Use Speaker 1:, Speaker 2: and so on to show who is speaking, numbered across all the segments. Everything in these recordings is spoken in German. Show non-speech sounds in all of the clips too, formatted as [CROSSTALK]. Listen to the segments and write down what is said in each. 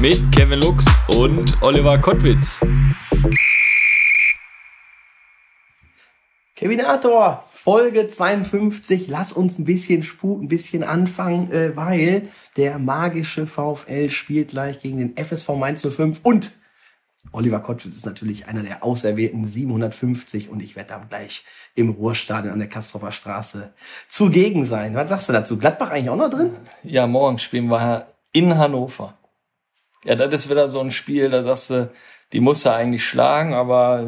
Speaker 1: mit Kevin Lux und Oliver Kottwitz.
Speaker 2: Kevinator, Folge 52. Lass uns ein bisschen sputen, ein bisschen anfangen, äh, weil der magische VfL spielt gleich gegen den FSV Mainz 05 und Oliver Kottwitz ist natürlich einer der auserwählten 750 und ich werde dann gleich im Ruhrstadion an der Kastrofer Straße zugegen sein. Was sagst du dazu? Gladbach eigentlich auch noch drin?
Speaker 1: Ja, morgen spielen wir in Hannover. Ja, das ist wieder so ein Spiel, da sagst du, die muss er eigentlich schlagen, aber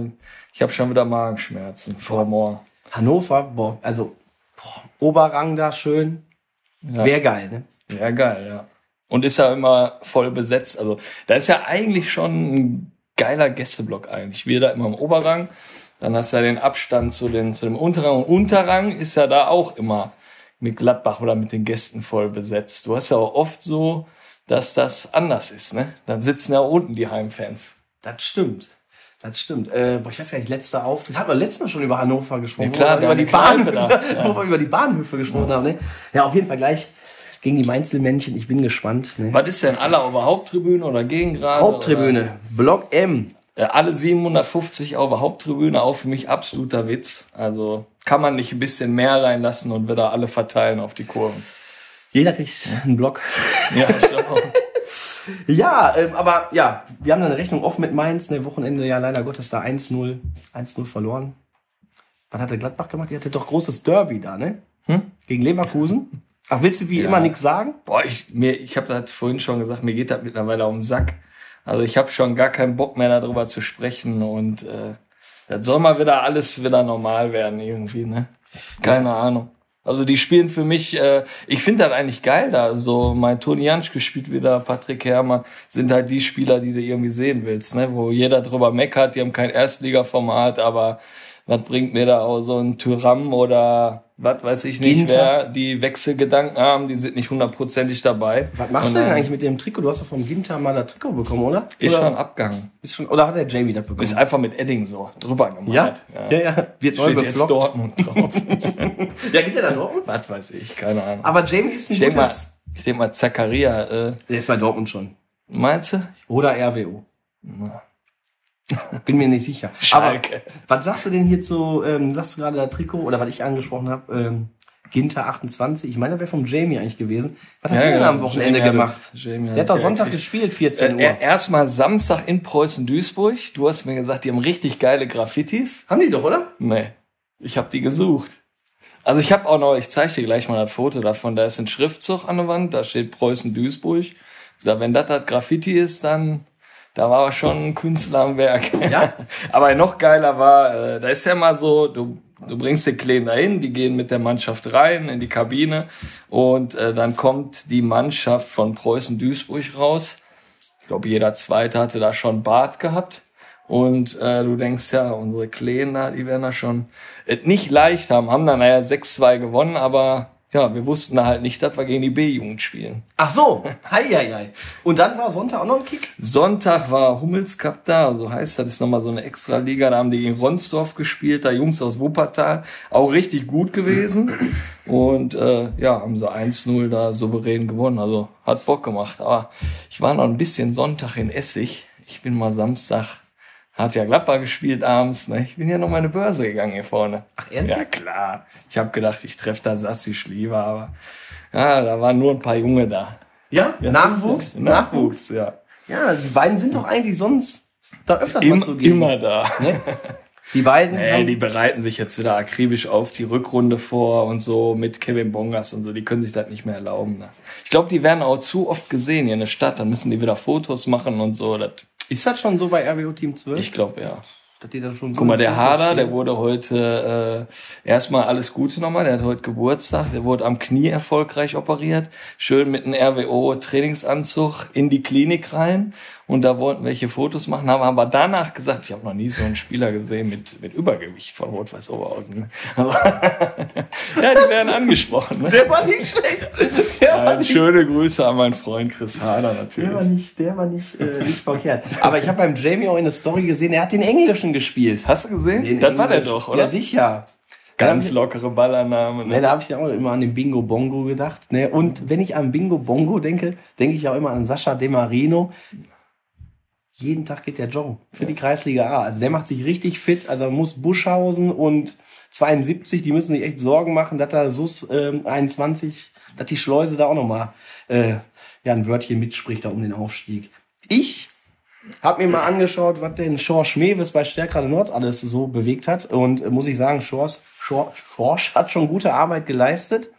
Speaker 1: ich habe schon wieder Magenschmerzen vor morgen.
Speaker 2: Hannover, boah, also boah, Oberrang da schön.
Speaker 1: Ja.
Speaker 2: Wäre geil, ne?
Speaker 1: Ja, geil, ja. Und ist ja immer voll besetzt. Also da ist ja eigentlich schon ein geiler Gästeblock eigentlich. Wir da immer im Oberrang. Dann hast du ja den Abstand zu, den, zu dem Unterrang. Und Unterrang ist ja da auch immer mit Gladbach oder mit den Gästen voll besetzt. Du hast ja auch oft so, dass das anders ist. Ne? Dann sitzen ja unten die Heimfans.
Speaker 2: Das stimmt. Das stimmt. Äh, boah, ich weiß gar nicht, letzter Auftritt. Hatten wir letztes Mal schon über Hannover gesprochen,
Speaker 1: Ja, klar,
Speaker 2: wo wir über die,
Speaker 1: deine
Speaker 2: Bahn,
Speaker 1: Kneipe da, ja. [LAUGHS]
Speaker 2: wo wir über die Bahnhöfe gesprochen haben. Ne? Ja, auf jeden Fall gleich gegen die Mainzelmännchen. Ich bin gespannt. Ne?
Speaker 1: Was ist denn aller über Haupttribüne oder Gegengrade?
Speaker 2: Haupttribüne, Block M.
Speaker 1: Oder, alle 750 auf der Haupttribüne, auch für mich absoluter Witz. Also kann man nicht ein bisschen mehr reinlassen und wieder alle verteilen auf die Kurven.
Speaker 2: Jeder kriegt einen Block.
Speaker 1: Ja. [LAUGHS]
Speaker 2: Ja, ähm, aber ja, wir haben eine Rechnung offen mit Mainz. Ne, Wochenende ja leider Gottes da 1-0, 1-0 verloren. Was hat der Gladbach gemacht? Die hatte doch großes Derby da, ne?
Speaker 1: Hm?
Speaker 2: Gegen Leverkusen. Ach, willst du wie
Speaker 1: Ja.
Speaker 2: immer nichts sagen?
Speaker 1: Boah, ich, mir, ich habe das vorhin schon gesagt, mir geht das mittlerweile um den Sack. Also ich habe schon gar keinen Bock mehr darüber zu sprechen und äh, das soll mal wieder alles wieder normal werden irgendwie, ne? Keine Ahnung. Also die spielen für mich, äh, ich finde das eigentlich geil da. So mein Toni Janschke spielt wieder, Patrick Herrmann, sind halt die Spieler, die du irgendwie sehen willst, ne? Wo jeder drüber meckert, die haben kein Erstligaformat, aber was bringt mir da auch so ein Tyram oder was weiß ich nicht,
Speaker 2: Ginter.
Speaker 1: wer die Wechselgedanken haben, die sind nicht hundertprozentig dabei.
Speaker 2: Was machst du denn eigentlich mit dem Trikot? Du hast doch vom Ginter mal das Trikot bekommen, oder?
Speaker 1: Ist
Speaker 2: oder,
Speaker 1: schon abgegangen.
Speaker 2: ist schon, oder hat der Jamie das bekommen?
Speaker 1: Ist einfach mit Edding so drüber gemalt.
Speaker 2: ja? ja, ja, Wird neu
Speaker 1: Steht jetzt. Dortmund drauf. [LAUGHS] [LAUGHS]
Speaker 2: Ja, geht der dann Dortmund?
Speaker 1: was weiß ich, keine Ahnung.
Speaker 2: Aber Jamie ist ein
Speaker 1: ich denke mal,
Speaker 2: gutes...
Speaker 1: ich denk mal, Zakaria, äh,
Speaker 2: Der ist bei Dortmund schon.
Speaker 1: meinst du?
Speaker 2: Oder RWO. [LAUGHS] Bin mir nicht sicher.
Speaker 1: Schalke.
Speaker 2: Aber was sagst du denn hier zu, ähm, sagst du gerade das Trikot, oder was ich angesprochen habe, ähm, Ginter 28, ich meine, das wäre vom Jamie eigentlich gewesen. Was hat
Speaker 1: Ja,
Speaker 2: der denn
Speaker 1: ja,
Speaker 2: am Wochenende
Speaker 1: Jamie hat-
Speaker 2: gemacht?
Speaker 1: Jamie
Speaker 2: der
Speaker 1: hat
Speaker 2: hat doch Sonntag
Speaker 1: richtig-
Speaker 2: gespielt, 14 Uhr.
Speaker 1: Äh, Erstmal Samstag in Preußen-Duisburg. Du hast mir gesagt, die haben richtig geile Graffitis.
Speaker 2: Haben die doch, oder?
Speaker 1: Nee, ich habe die gesucht. Also ich habe auch noch, ich zeige dir gleich mal das Foto davon, da ist ein Schriftzug an der Wand, da steht Preußen-Duisburg. Da, wenn das das Graffiti ist, dann da war aber schon ein Künstler am Werk.
Speaker 2: Ja. [LAUGHS]
Speaker 1: aber noch geiler war, äh, da ist ja mal so, du, du bringst den Kleen dahin, die gehen mit der Mannschaft rein in die Kabine und äh, dann kommt die Mannschaft von Preußen-Duisburg raus. Ich glaube, jeder Zweite hatte da schon Bart gehabt. Und äh, du denkst ja, unsere Kleen da, die werden da schon es nicht leicht haben. Haben dann naja 6-2 gewonnen, aber ja, wir wussten da halt nicht, dass wir gegen die B-Jugend spielen.
Speaker 2: Ach so, hei, hei, hei. Und dann war Sonntag auch noch ein Kick?
Speaker 1: Sonntag war Hummels Cup da, also heißt das ist nochmal so eine extra Liga, da haben die gegen Ronsdorf gespielt, da Jungs aus Wuppertal, auch richtig gut gewesen. Und äh, ja, haben sie 1-0 da souverän gewonnen, also hat Bock gemacht. Aber ich war noch ein bisschen Sonntag in Essig. Ich bin mal Samstag, hat ja Gladbach gespielt abends, ne? Ich bin ja noch mal eine Börse gegangen hier vorne.
Speaker 2: Ach, ehrlich?
Speaker 1: Ja, klar. Ich habe gedacht, ich treffe da Sassi Schlieber, aber ja, da waren nur ein paar Junge da.
Speaker 2: Ja, Nachwuchs?
Speaker 1: Nachwuchs, ja.
Speaker 2: Ja, die beiden sind doch eigentlich sonst da öfters mal
Speaker 1: Im,
Speaker 2: zugegen.
Speaker 1: immer da.
Speaker 2: Ne? Die beiden
Speaker 1: Nee, die bereiten sich jetzt wieder akribisch auf die Rückrunde vor und so mit Kevin Bongas und so. Die können sich das nicht mehr erlauben. Ne? Ich glaube, die werden auch zu oft gesehen hier in der Stadt. Dann müssen die wieder Fotos machen und so. Das,
Speaker 2: ist das schon so bei RWO Team 12?
Speaker 1: ich glaube, ja.
Speaker 2: Dass die da schon so
Speaker 1: Guck mal, der
Speaker 2: Fokus
Speaker 1: Hader,
Speaker 2: stehen.
Speaker 1: der wurde heute äh, erstmal alles Gute nochmal, der hat heute Geburtstag, der wurde am Knie erfolgreich operiert, schön mit einem RWO-Trainingsanzug in die Klinik rein und da wollten welche Fotos machen, haben aber danach gesagt, ich habe noch nie so einen Spieler gesehen mit, mit Übergewicht von Rot-Weiß Oberhausen. [LAUGHS] Aber ja, die werden angesprochen. Ne?
Speaker 2: Der war nicht schlecht. Der war
Speaker 1: Ja,
Speaker 2: nicht
Speaker 1: schöne Grüße an meinen Freund Chris Hader natürlich.
Speaker 2: Der war nicht, der war nicht, äh, nicht verkehrt. Aber ich habe beim Jamie auch in der Story gesehen, er hat den Englischen gespielt.
Speaker 1: Hast du gesehen?
Speaker 2: Den
Speaker 1: das war der doch, oder?
Speaker 2: Ja, sicher.
Speaker 1: Ganz lockere Ballannahme.
Speaker 2: Ne,
Speaker 1: Ne?
Speaker 2: da habe ich ja auch immer an den Bingo Bongo gedacht. Ne? Und wenn ich an Bingo Bongo denke, denke ich auch immer an Sascha De Marino. Jeden Tag geht der joggen für die Kreisliga A. Also der macht sich richtig fit. Also muss Buschhausen und 72, die müssen sich echt Sorgen machen, dass da SUS ähm, 21, dass die Schleuse da auch nochmal äh, ja, ein Wörtchen mitspricht da um den Aufstieg. Ich hab mir mal angeschaut, was denn Schorsch Mewes bei Stärkrade Nord alles so bewegt hat. Und äh, muss ich sagen, Schorsch, Schorsch, Schorsch hat schon gute Arbeit geleistet.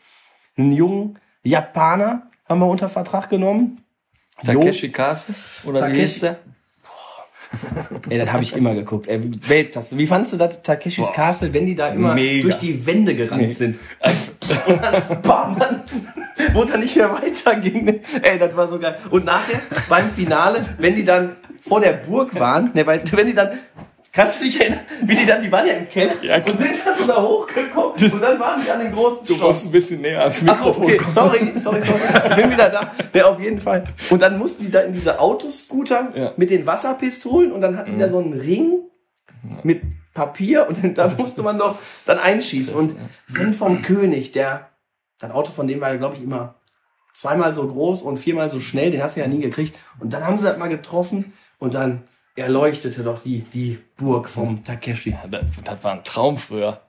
Speaker 2: Einen jungen Japaner haben wir unter Vertrag genommen.
Speaker 1: Takeshi Kase? Oder wie
Speaker 2: Takeshi-
Speaker 1: hieß der?
Speaker 2: Ey, das habe ich immer geguckt. Ey, Weltklasse. Wie fandst du das Takeshis Castle, wenn die da immer
Speaker 1: Mega.
Speaker 2: durch die Wände gerannt
Speaker 1: Nee.
Speaker 2: sind? Und dann, bam, dann, wo dann nicht mehr weiterging. ne? Ey, das war so geil. Und nachher, beim Finale, wenn die dann vor der Burg waren, ne, weil, wenn die dann, kannst du dich erinnern, wie die dann, die waren ja im Keller
Speaker 1: Ja,
Speaker 2: und sind dann so da hochgekommen und dann waren die an den großen
Speaker 1: Du musst ein bisschen näher ans
Speaker 2: Ach
Speaker 1: Mikrofon
Speaker 2: okay,
Speaker 1: kommen.
Speaker 2: sorry, sorry, sorry. Ich bin wieder da. Ja, auf jeden Fall. Und dann mussten die da in diese Autoscooter
Speaker 1: Ja.
Speaker 2: mit den Wasserpistolen und dann hatten die da so einen Ring mit Papier und dann, da musste man doch dann einschießen. Und wenn vom König, der, das Auto von dem war, glaube ich, immer zweimal so groß und viermal so schnell, den hast du ja nie gekriegt. Und dann haben sie das mal getroffen und dann erleuchtete doch die, die Burg vom Takeshi.
Speaker 1: Ja, das, das war ein Traum früher.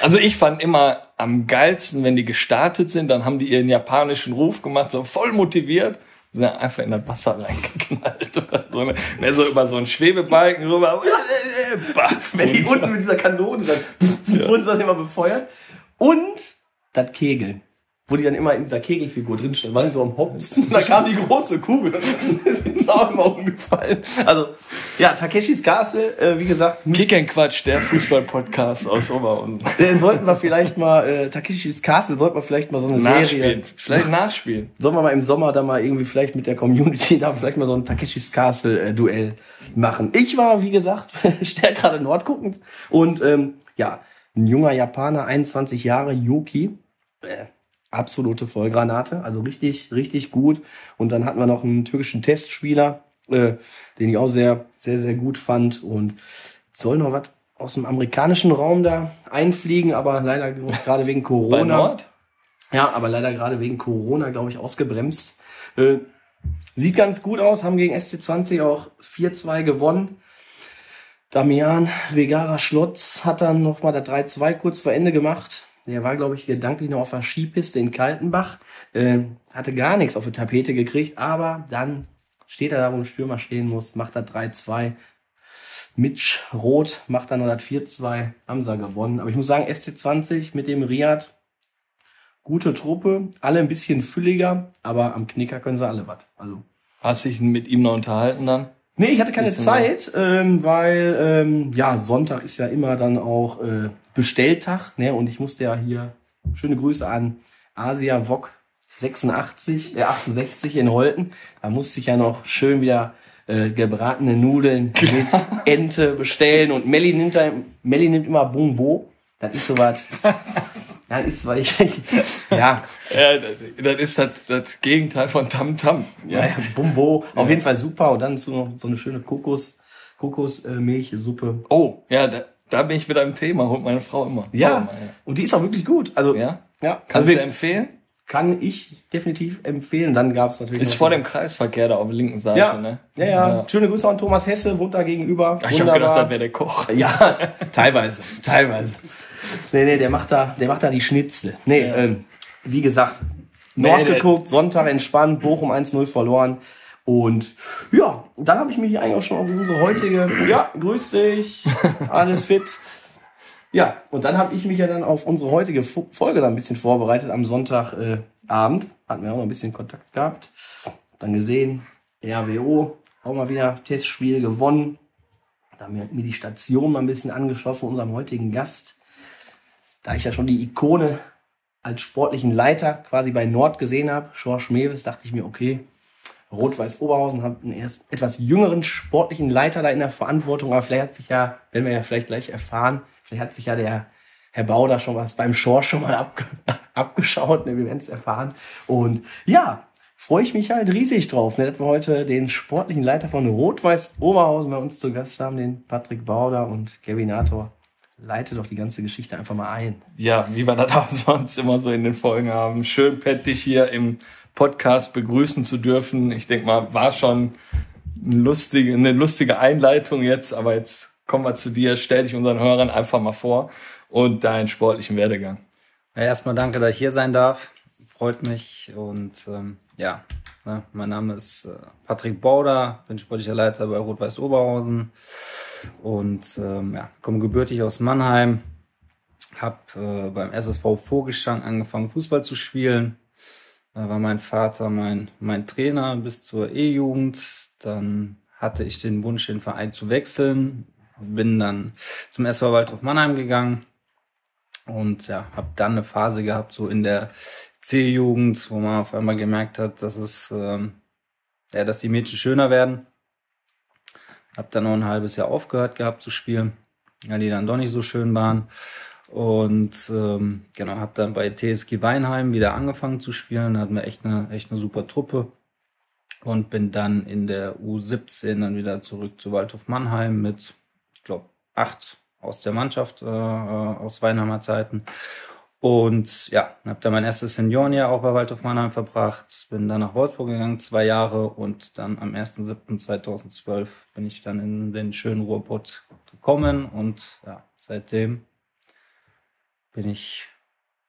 Speaker 1: Also ich fand immer am geilsten, wenn die gestartet sind, dann haben die ihren japanischen Ruf gemacht, so voll motiviert, sind einfach in das Wasser reingeknallt [LAUGHS] oder so. Ne? Mehr so über so einen Schwebebalken rüber. Baff.
Speaker 2: wenn die unten mit dieser Kanone dann wurden sie dann immer befeuert. Und das Kegeln. Wo die dann immer in dieser Kegelfigur drin standen, waren so am Hopsen. Und da kam die große Kugel und [LAUGHS] ist auch immer umgefallen. Also, ja, Takeshis Castle, äh, wie gesagt,
Speaker 1: Kick and Quatsch, der Fußball-Podcast aus
Speaker 2: äh, sollten wir vielleicht mal, äh, Takeshis Castle, sollten wir vielleicht mal so eine Serie,
Speaker 1: Nachspielen. Vielleicht nachspielen.
Speaker 2: sollen wir mal im Sommer da mal irgendwie vielleicht mit der Community da vielleicht mal so ein Takeshis Castle äh, Duell machen. Ich war, wie gesagt, [LAUGHS] stärker gerade Nord guckend und ähm, ja, ein junger Japaner, 21 Jahre, Yuki, äh, absolute Vollgranate, also richtig, richtig gut. Und dann hatten wir noch einen türkischen Testspieler, äh, den ich auch sehr, sehr, sehr gut fand und soll noch was aus dem amerikanischen Raum da einfliegen, aber leider gerade wegen
Speaker 1: Bei
Speaker 2: Corona.
Speaker 1: Nord?
Speaker 2: Ja, aber leider gerade wegen Corona, glaube ich, ausgebremst. Äh, sieht ganz gut aus, haben gegen SC20 auch 4-2 gewonnen. Damian Vegara Schlotz hat dann nochmal der 3-2 kurz vor Ende gemacht. Der war, glaube ich, gedanklich noch auf der Skipiste in Kaltenbach. Äh, hatte gar nichts auf die Tapete gekriegt, aber dann steht er da, wo ein Stürmer stehen muss, macht er 3-2. Mitch Roth macht dann noch das 4-2, haben sie gewonnen. Aber ich muss sagen, SC20 mit dem Riad, gute Truppe, alle ein bisschen fülliger, aber am Knicker können sie alle was. Also.
Speaker 1: Hast dich mit ihm noch unterhalten dann?
Speaker 2: Nee, ich hatte keine Zeit, ähm, weil ähm, ja Sonntag ist ja immer dann auch äh, Bestelltag, ne? Und ich musste ja hier schöne Grüße an Asia Wok 86, äh, 68 in Holten. Da musste ich ja noch schön wieder äh, gebratene Nudeln mit [LAUGHS] Ente bestellen und Melli nimmt da, Melli nimmt immer Bumbo. Das ist sowas. [LAUGHS] Das ist, weil ich, [LAUGHS] ja,
Speaker 1: Ja, das, ist das, das Gegenteil von Tam Tam.
Speaker 2: Ja, ja, Bumbo, auf jeden Fall super. Und dann so, so eine schöne Kokos, Kokosmilchsuppe.
Speaker 1: Oh, ja, da, da bin ich wieder im Thema, holt meine Frau immer.
Speaker 2: Ja,
Speaker 1: Oh,
Speaker 2: und die ist auch wirklich gut. Also,
Speaker 1: Ja?
Speaker 2: ja
Speaker 1: Kannst
Speaker 2: also
Speaker 1: du empfehlen?
Speaker 2: Kann ich definitiv empfehlen. Dann gab es natürlich.
Speaker 1: Ist vor dem Kreisverkehr da auf der linken Seite,
Speaker 2: ja,
Speaker 1: ne?
Speaker 2: ja, ja, Schöne Grüße an Thomas Hesse, wohnt da gegenüber.
Speaker 1: Ich habe gedacht, das wäre der Koch. [LAUGHS]
Speaker 2: Ja, teilweise, teilweise. Nee, nee, der macht da, der macht da die Schnitzel. Nee,
Speaker 1: Ja.
Speaker 2: ähm, wie gesagt, Nord
Speaker 1: Nee,
Speaker 2: geguckt, Sonntag entspannt, Bochum 1-0 verloren. Und ja, dann habe ich mich eigentlich auch schon auf unsere heutige, ja, grüß dich, [LAUGHS] alles fit. Ja, und dann habe ich mich ja dann auf unsere heutige Folge dann ein bisschen vorbereitet am Sonntagabend. Äh. Hatten wir auch noch ein bisschen Kontakt gehabt. Dann gesehen, RWO, auch mal wieder Testspiel gewonnen. Da haben wir mir die Station mal ein bisschen angeschaut von unserem heutigen Gast. Da ich ja schon die Ikone als sportlichen Leiter quasi bei Nord gesehen habe, Schorsch Mewes, dachte ich mir, okay, Rot-Weiß Oberhausen hat einen erst etwas jüngeren sportlichen Leiter da in der Verantwortung, aber vielleicht hat sich ja, werden wir ja vielleicht gleich erfahren, vielleicht hat sich ja der Herr Bauder schon was beim Schorsch schon mal abge [LAUGHS] abgeschaut, ne, wir werden es erfahren. Und ja, freue ich mich halt riesig drauf, ne, dass wir heute den sportlichen Leiter von Rot-Weiß Oberhausen bei uns zu Gast haben, den Patrick Bauder und Kevin Nator leite doch die ganze Geschichte einfach mal ein.
Speaker 1: Ja, wie wir das [LAUGHS] auch sonst immer so in den Folgen haben. Schön, Pet, dich hier im Podcast begrüßen zu dürfen. Ich denke mal, war schon eine lustige, eine lustige Einleitung jetzt, aber jetzt kommen wir zu dir. Stell dich unseren Hörern einfach mal vor und deinen sportlichen Werdegang.
Speaker 3: Ja, erstmal danke, dass ich hier sein darf. Freut mich und ähm, ja, ne, mein Name ist äh, Patrick Bauder, bin sportlicher Leiter bei Rot-Weiß Oberhausen und ähm, ja, komme gebürtig aus Mannheim. Hab äh, beim SSV Vogelstand angefangen Fußball zu spielen. Da war mein Vater mein, mein Trainer bis zur E-Jugend. Dann hatte ich den Wunsch, den Verein zu wechseln. Bin dann zum SV Waldhof Mannheim gegangen und ja, habe dann eine Phase gehabt, so in der C-Jugend, wo man auf einmal gemerkt hat, dass es ähm, ja, dass die Mädchen schöner werden. Hab dann noch ein halbes Jahr aufgehört gehabt zu spielen, weil die dann doch nicht so schön waren. Und ähm, genau, habe dann bei TSG Weinheim wieder angefangen zu spielen. Da hatten wir echt eine, echt eine super Truppe. Und bin dann in der U17 dann wieder zurück zu Waldhof Mannheim mit, glaube, acht aus der Mannschaft äh, aus Weinheimer Zeiten. Und ja, habe dann mein erstes Seniorenjahr auch bei Waldhof Mannheim verbracht, bin dann nach Wolfsburg gegangen, zwei Jahre und dann am 1.7.2012 bin ich dann in den schönen Ruhrpott gekommen und ja, seitdem bin ich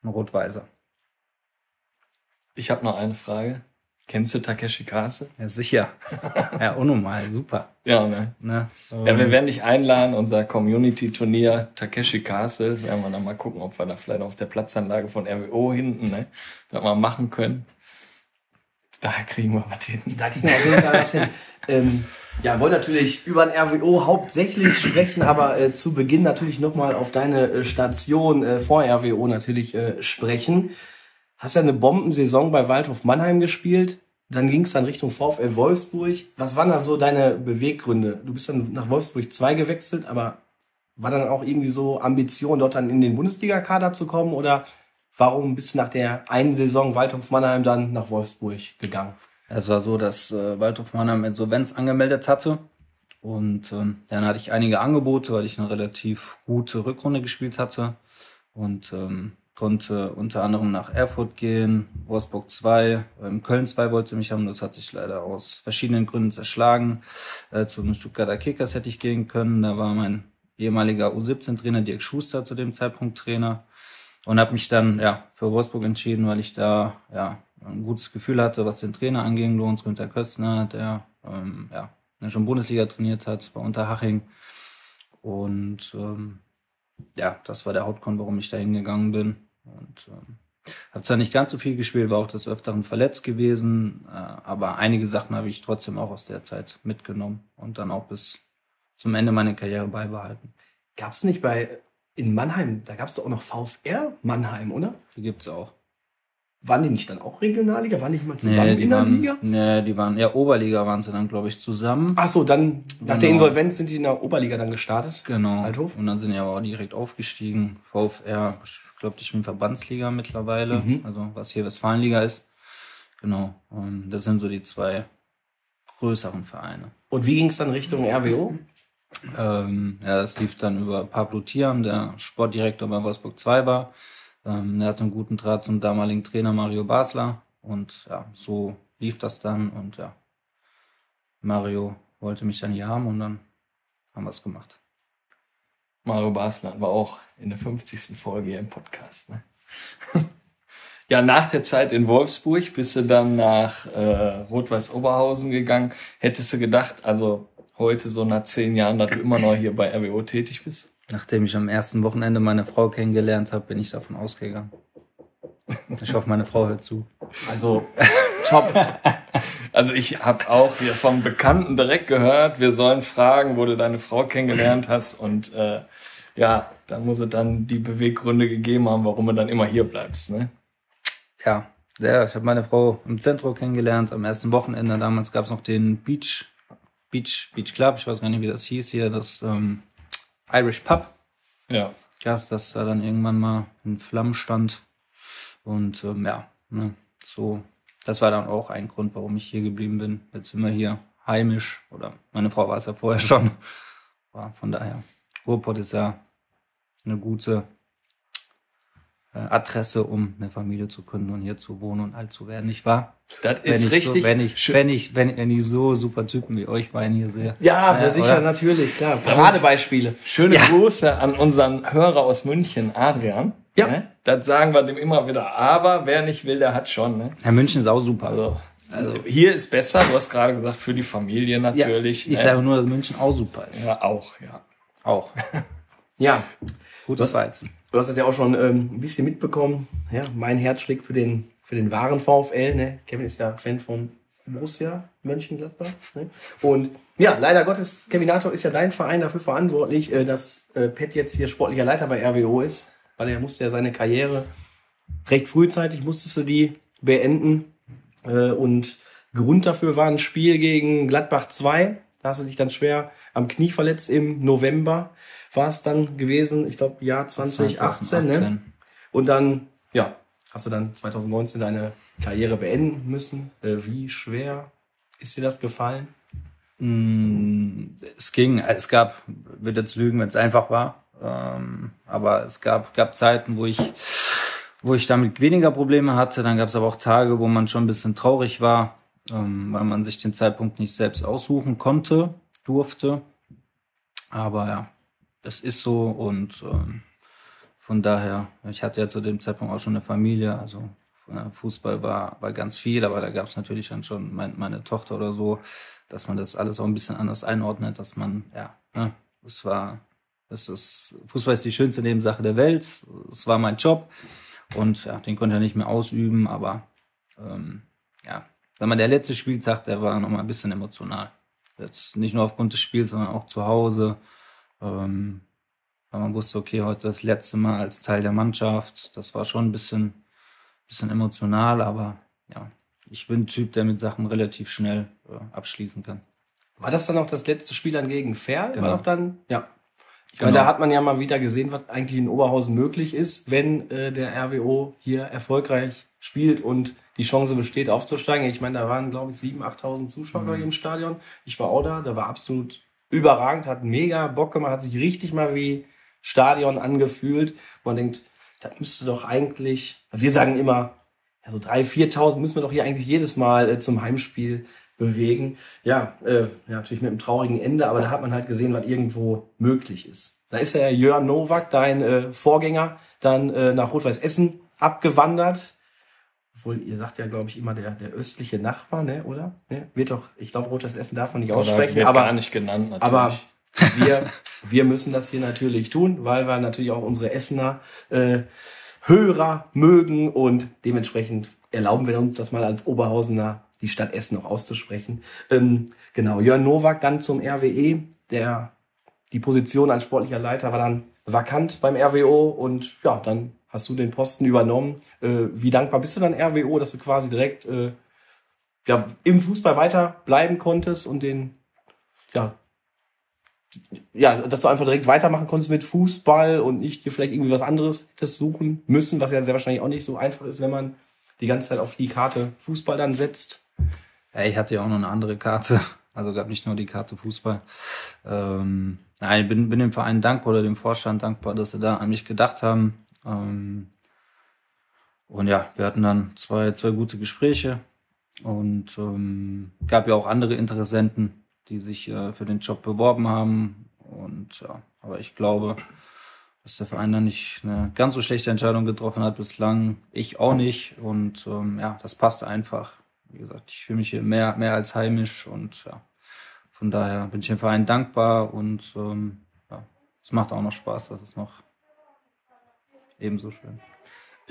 Speaker 3: ein Rot-Weißer.
Speaker 1: Ich habe noch eine Frage. Kennst du Takeshi Kase?
Speaker 3: Ja, sicher. ja, unnormal, super.
Speaker 1: Ja, ne?
Speaker 3: Ne?
Speaker 1: Ja, wir werden dich einladen, unser Community-Turnier Takeshi Castle. Werden wir dann mal gucken, ob wir da vielleicht auf der Platzanlage von RWO hinten, ne, das mal machen können. Da kriegen wir was hin.
Speaker 2: Da kriegen wir auf jeden Fall was hin. Ähm, ja, wollen natürlich über den RWO hauptsächlich sprechen, aber äh, zu Beginn natürlich nochmal auf deine äh, Station äh, vor RWO natürlich äh, sprechen. Hast ja eine Bombensaison bei Waldhof Mannheim gespielt. Dann ging es dann Richtung VfL Wolfsburg. Was waren da so deine Beweggründe? Du bist dann nach Wolfsburg 2 gewechselt, aber war dann auch irgendwie so Ambition, dort dann in den Bundesliga-Kader zu kommen? Oder warum bist du nach der einen Saison Waldhof Mannheim dann nach Wolfsburg gegangen?
Speaker 3: Es war so, dass äh, Waldhof Mannheim Insolvenz angemeldet hatte. Und ähm, dann hatte ich einige Angebote, weil ich eine relativ gute Rückrunde gespielt hatte. Und ähm, konnte unter anderem nach Erfurt gehen, Wolfsburg 2, ähm, Köln 2 wollte mich haben, das hat sich leider aus verschiedenen Gründen zerschlagen. Äh, zu den Stuttgarter Kickers hätte ich gehen können, da war mein ehemaliger U17-Trainer Dirk Schuster zu dem Zeitpunkt Trainer und habe mich dann ja für Wolfsburg entschieden, weil ich da ja ein gutes Gefühl hatte, was den Trainer anging, Lorenz Günther Köstner, der ähm, ja schon Bundesliga trainiert hat bei Unterhaching und ähm, ja, das war der Hauptgrund, warum ich da hingegangen bin. Und ähm, habe zwar nicht ganz so viel gespielt, war auch des Öfteren verletzt gewesen, äh, aber einige Sachen habe ich trotzdem auch aus der Zeit mitgenommen und dann auch bis zum Ende meiner Karriere beibehalten.
Speaker 2: Gab es nicht bei in Mannheim, da gab es auch noch VfR Mannheim, oder?
Speaker 3: Die gibt's auch.
Speaker 2: Waren die nicht dann auch Regionalliga? Waren die nicht mal zusammen
Speaker 3: die
Speaker 2: in der
Speaker 3: waren,
Speaker 2: Liga?
Speaker 3: Nee, die waren, ja, Oberliga waren sie dann, glaube ich, zusammen.
Speaker 2: Ach so, dann nach der
Speaker 3: Genau.
Speaker 2: Insolvenz sind die in der Oberliga dann gestartet.
Speaker 3: Genau.
Speaker 2: Waldhof?
Speaker 3: Und dann sind die aber auch direkt aufgestiegen. VfR, glaube, die spielen Verbandsliga mittlerweile,
Speaker 2: Mhm.
Speaker 3: also was hier Westfalenliga ist. Genau. Und das sind so die zwei größeren Vereine.
Speaker 2: Und wie ging es dann Richtung RWO?
Speaker 3: Ähm, ja, das lief dann über Pablo Tiam, der Sportdirektor bei Wolfsburg 2 war. Ähm, der hatte einen guten Draht zum damaligen Trainer Mario Basler. Und ja, so lief das dann. Und ja, Mario wollte mich dann hier haben und dann haben wir es gemacht.
Speaker 1: Mario Basler war auch in der 50. Folge hier im Podcast. Ne? [LAUGHS] ja, nach der Zeit in Wolfsburg bist du dann nach äh, Rot-Weiß Oberhausen gegangen. Hättest du gedacht, also heute so nach zehn Jahren, dass du immer noch hier bei RWO tätig bist?
Speaker 3: Nachdem ich am ersten Wochenende meine Frau kennengelernt habe, bin ich davon ausgegangen. Ich hoffe, meine Frau hört zu.
Speaker 2: Also top.
Speaker 1: Also ich habe auch hier vom Bekannten direkt gehört, wir sollen fragen, wo du deine Frau kennengelernt hast und äh, ja, da muss es dann die Beweggründe gegeben haben, warum du dann immer hier bleibst. Ne?
Speaker 3: Ja, ja ich habe meine Frau im Zentrum kennengelernt, am ersten Wochenende. Damals gab es noch den Beach, Beach, Beach Club, ich weiß gar nicht, wie das hieß hier, das ähm, Irish Pub.
Speaker 1: Ja.
Speaker 3: Gab's, das da dann irgendwann mal in Flammen stand. Und ähm, ja, ne, so, das war dann auch ein Grund, warum ich hier geblieben bin. Jetzt sind wir hier heimisch, oder meine Frau war es ja vorher [LAUGHS] schon. War von daher, Ruhrpott ist ja eine gute äh, Adresse, um eine Familie zu gründen und hier zu wohnen und alt zu werden, nicht wahr?
Speaker 1: Das
Speaker 3: Wenn
Speaker 1: ist
Speaker 3: ich,
Speaker 1: richtig.
Speaker 3: so, wenn, ich, wenn, ich, wenn, wenn ich so super Typen wie euch beiden hier sehe.
Speaker 2: Ja,
Speaker 3: Ja,
Speaker 2: sicher,
Speaker 3: oder?
Speaker 2: natürlich, klar. Paradebeispiele.
Speaker 1: Schöne Grüße an unseren Hörer aus München, Adrian.
Speaker 2: Ja.
Speaker 1: Ne? Das sagen wir dem immer wieder. Aber wer nicht will, der hat schon. Ne?
Speaker 3: Ja, München ist auch super.
Speaker 1: Also, hier ist besser. Du hast gerade gesagt, für die Familie
Speaker 3: ja,
Speaker 1: natürlich.
Speaker 3: ich
Speaker 1: ne?
Speaker 3: sage nur, dass München auch super ist.
Speaker 1: ja, auch, ja.
Speaker 3: Auch. [LAUGHS]
Speaker 2: Ja,
Speaker 3: Gutes Weizen.
Speaker 2: du hast das ja auch schon ähm, ein bisschen mitbekommen. Ja, mein Herz schlägt für den, für den wahren VfL. Ne? Kevin ist ja Fan von Borussia Mönchengladbach. Ne? Und ja, leider Gottes, Kevinator ist ja dein Verein dafür verantwortlich, äh, dass äh, Pet jetzt hier sportlicher Leiter bei RWO ist, weil er musste ja seine Karriere recht frühzeitig, musstest du die beenden. Äh, und Grund dafür war ein Spiel gegen Gladbach 2. Da hast du dich dann schwer am Knie verletzt im November. War es dann gewesen, ich glaube, Jahr 2018. Ne?
Speaker 3: 2018.
Speaker 2: Und dann, ja, hast du dann 2019 deine Karriere beenden müssen. Äh, wie schwer ist dir das gefallen?
Speaker 3: Mm, Es ging, es gab, wird jetzt lügen, wenn es einfach war, ähm, aber es gab, gab Zeiten, wo ich, wo ich damit weniger Probleme hatte. Dann gab es aber auch Tage, wo man schon ein bisschen traurig war, ähm, weil man sich den Zeitpunkt nicht selbst aussuchen konnte, durfte. Aber ja, das ist so und ähm, von daher, ich hatte ja zu dem Zeitpunkt auch schon eine Familie, also äh, Fußball war, war ganz viel, aber da gab es natürlich dann schon mein, meine Tochter oder so, dass man das alles auch ein bisschen anders einordnet, dass man, ja, ne, es war, es ist, Fußball ist die schönste Nebensache der Welt, es war mein Job und ja, den konnte ich ja nicht mehr ausüben, aber ähm, ja, sag mal, der letzte Spieltag, der war nochmal ein bisschen emotional. Jetzt nicht nur aufgrund des Spiels, sondern auch zu Hause. Ähm, weil man wusste, okay, heute das letzte Mal als Teil der Mannschaft. Das war schon ein bisschen, bisschen emotional, aber ja, ich bin ein Typ, der mit Sachen relativ schnell äh, abschließen kann.
Speaker 2: War das dann auch das letzte Spiel dann gegen Ferl?
Speaker 3: Genau.
Speaker 2: War doch dann, ja. Ich
Speaker 3: Genau.
Speaker 2: meine, da hat man ja mal wieder gesehen, was eigentlich in Oberhausen möglich ist, wenn äh, der RWO hier erfolgreich spielt und die Chance besteht, aufzusteigen. Ich meine, da waren, glaube ich, 7.000, 8.000 Zuschauer ich, im Stadion. Ich war auch da, da war absolut überragend, hat mega Bock gemacht, hat sich richtig mal wie Stadion angefühlt. Man denkt, das müsste doch eigentlich, wir sagen immer, ja, so 3.000, 4.000 müssen wir doch hier eigentlich jedes Mal äh, zum Heimspiel bewegen. Ja, äh, ja, natürlich mit einem traurigen Ende, aber da hat man halt gesehen, was irgendwo möglich ist. Da ist ja Jörn Nowak, dein äh, Vorgänger, dann äh, nach Rot-Weiß Essen abgewandert. Obwohl, ihr sagt ja, glaube ich, immer der, der östliche Nachbar, ne, oder? Ne? Wird doch, ich glaube, Rot-Weiß Essen darf man nicht aussprechen,
Speaker 1: wird
Speaker 2: aber
Speaker 1: gar nicht genannt, natürlich.
Speaker 2: aber wir, wir müssen das hier natürlich tun, weil wir natürlich auch unsere Essener äh, Hörer mögen und dementsprechend erlauben wir uns das mal als Oberhausener die Stadt Essen noch auszusprechen. Ähm, genau, Jörn Nowak dann zum RWE, der die Position als sportlicher Leiter war dann vakant beim RWO und ja, dann hast du den Posten übernommen. Äh, wie dankbar bist du dann RWO, dass du quasi direkt äh, ja, im Fußball weiter bleiben konntest und den ja, ja, dass du einfach direkt weitermachen konntest mit Fußball und nicht dir vielleicht irgendwie was anderes hättest suchen müssen, was ja sehr wahrscheinlich auch nicht so einfach ist, wenn man die ganze Zeit auf die Karte Fußball dann setzt.
Speaker 3: Ja, ich hatte ja auch noch eine andere Karte. Also gab nicht nur die Karte Fußball. Ähm, nein, ich bin, bin dem Verein dankbar oder dem Vorstand dankbar, dass sie da an mich gedacht haben. Ähm, und ja, wir hatten dann zwei, zwei gute Gespräche und ähm, gab ja auch andere Interessenten, die sich äh, für den Job beworben haben. Und ja, aber ich glaube, dass der Verein da nicht eine ganz so schlechte Entscheidung getroffen hat bislang. Ich auch nicht. Und ähm, ja, das passt einfach. Wie gesagt, ich fühle mich hier mehr, mehr als heimisch und ja, von daher bin ich dem Verein dankbar und ähm, ja, es macht auch noch Spaß, das ist noch ebenso schön.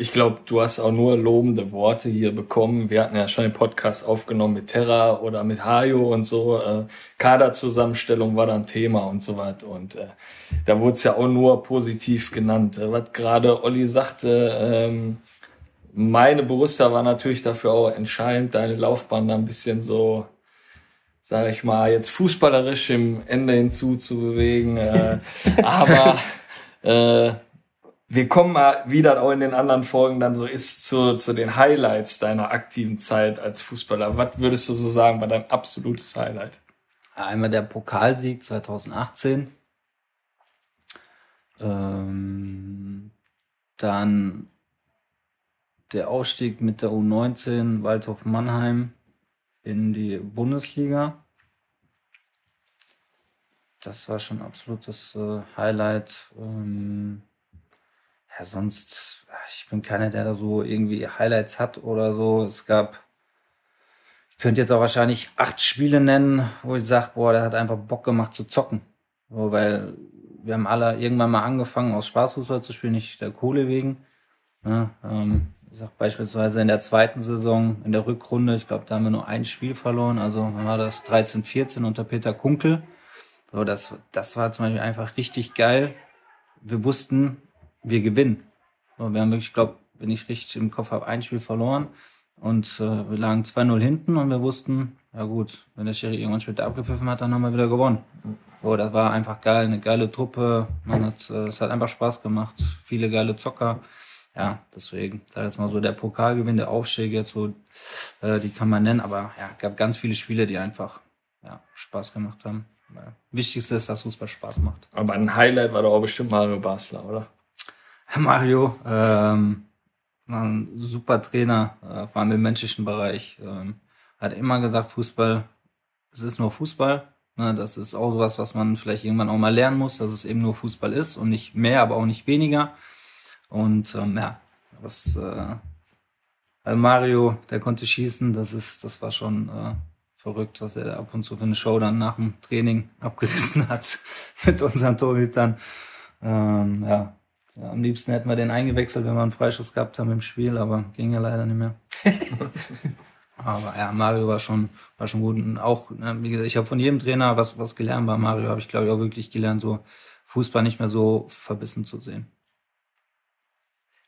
Speaker 1: ich glaube, du hast auch nur lobende Worte hier bekommen. Wir hatten ja schon den Podcast aufgenommen mit Terra oder mit Hajo und so. Äh, Kaderzusammenstellung war dann Thema und so was. Und äh, da wurde es ja auch nur positiv genannt. Äh, was gerade Olli sagte, ähm, meine Borussia war natürlich dafür auch entscheidend, deine Laufbahn da ein bisschen so, sage ich mal, jetzt fußballerisch im Ende hinzuzubewegen. Äh, [LAUGHS] aber äh, wir kommen mal wieder auch in den anderen Folgen dann so ist zu, zu den Highlights deiner aktiven Zeit als Fußballer. Was würdest du so sagen, war dein absolutes Highlight?
Speaker 3: Einmal der Pokalsieg 2018. Ähm, dann der Ausstieg mit der U19 Waldhof Mannheim in die Bundesliga. Das war schon absolutes äh, Highlight. Ähm, ja, sonst, ich bin keiner, der da so irgendwie Highlights hat oder so. Es gab, ich könnte jetzt auch wahrscheinlich acht Spiele nennen, wo ich sage, boah, der hat einfach Bock gemacht zu zocken. So, weil wir haben alle irgendwann mal angefangen, aus Spaßfußball zu spielen, nicht der Kohle wegen. Ja, ähm, ich sag beispielsweise in der zweiten Saison, in der Rückrunde, ich glaube, da haben wir nur ein Spiel verloren. Also wann war das 13, 14 unter Peter Kunkel. So, das, das war zum Beispiel einfach richtig geil. Wir wussten, wir gewinnen. So, wir haben wirklich, ich glaube, wenn ich richtig im Kopf habe, ein Spiel verloren und äh, wir lagen 2-0 hinten und wir wussten, ja gut, wenn der Schiri irgendwann später abgepfiffen hat, dann haben wir wieder gewonnen. So, das war einfach geil, eine geile Truppe. Man hat, äh, es hat einfach Spaß gemacht. Viele geile Zocker. Ja, deswegen, sag jetzt mal so, der Pokalgewinn, der Aufstieg jetzt so, äh, die kann man nennen, aber ja, gab ganz viele Spiele, die einfach ja, Spaß gemacht haben. Ja, Wichtigste ist, dass Fußball Spaß macht.
Speaker 1: Aber ein Highlight war doch auch bestimmt Mario Basler, oder? [LAUGHS]
Speaker 3: Mario, ähm, war ein super Trainer, äh, vor allem im menschlichen Bereich. Ähm, hat immer gesagt, Fußball, es ist nur Fußball. Ne, das ist auch sowas, was man vielleicht irgendwann auch mal lernen muss, dass es eben nur Fußball ist und nicht mehr, aber auch nicht weniger. Und ähm, ja, was äh, Mario, der konnte schießen, das ist, das war schon äh, verrückt, was er ab und zu für eine Show dann nach dem Training [LAUGHS] abgerissen hat mit unseren Torhütern. Ähm, ja, ja, am liebsten hätten wir den eingewechselt, wenn wir einen Freischuss gehabt haben im Spiel, aber ging ja leider nicht mehr. [LAUGHS] aber ja, Mario war schon, war schon gut. Und auch, ne, wie gesagt, ich habe von jedem Trainer was, was gelernt. Bei Mario habe ich, glaube ich, auch wirklich gelernt, so Fußball nicht mehr so verbissen zu sehen.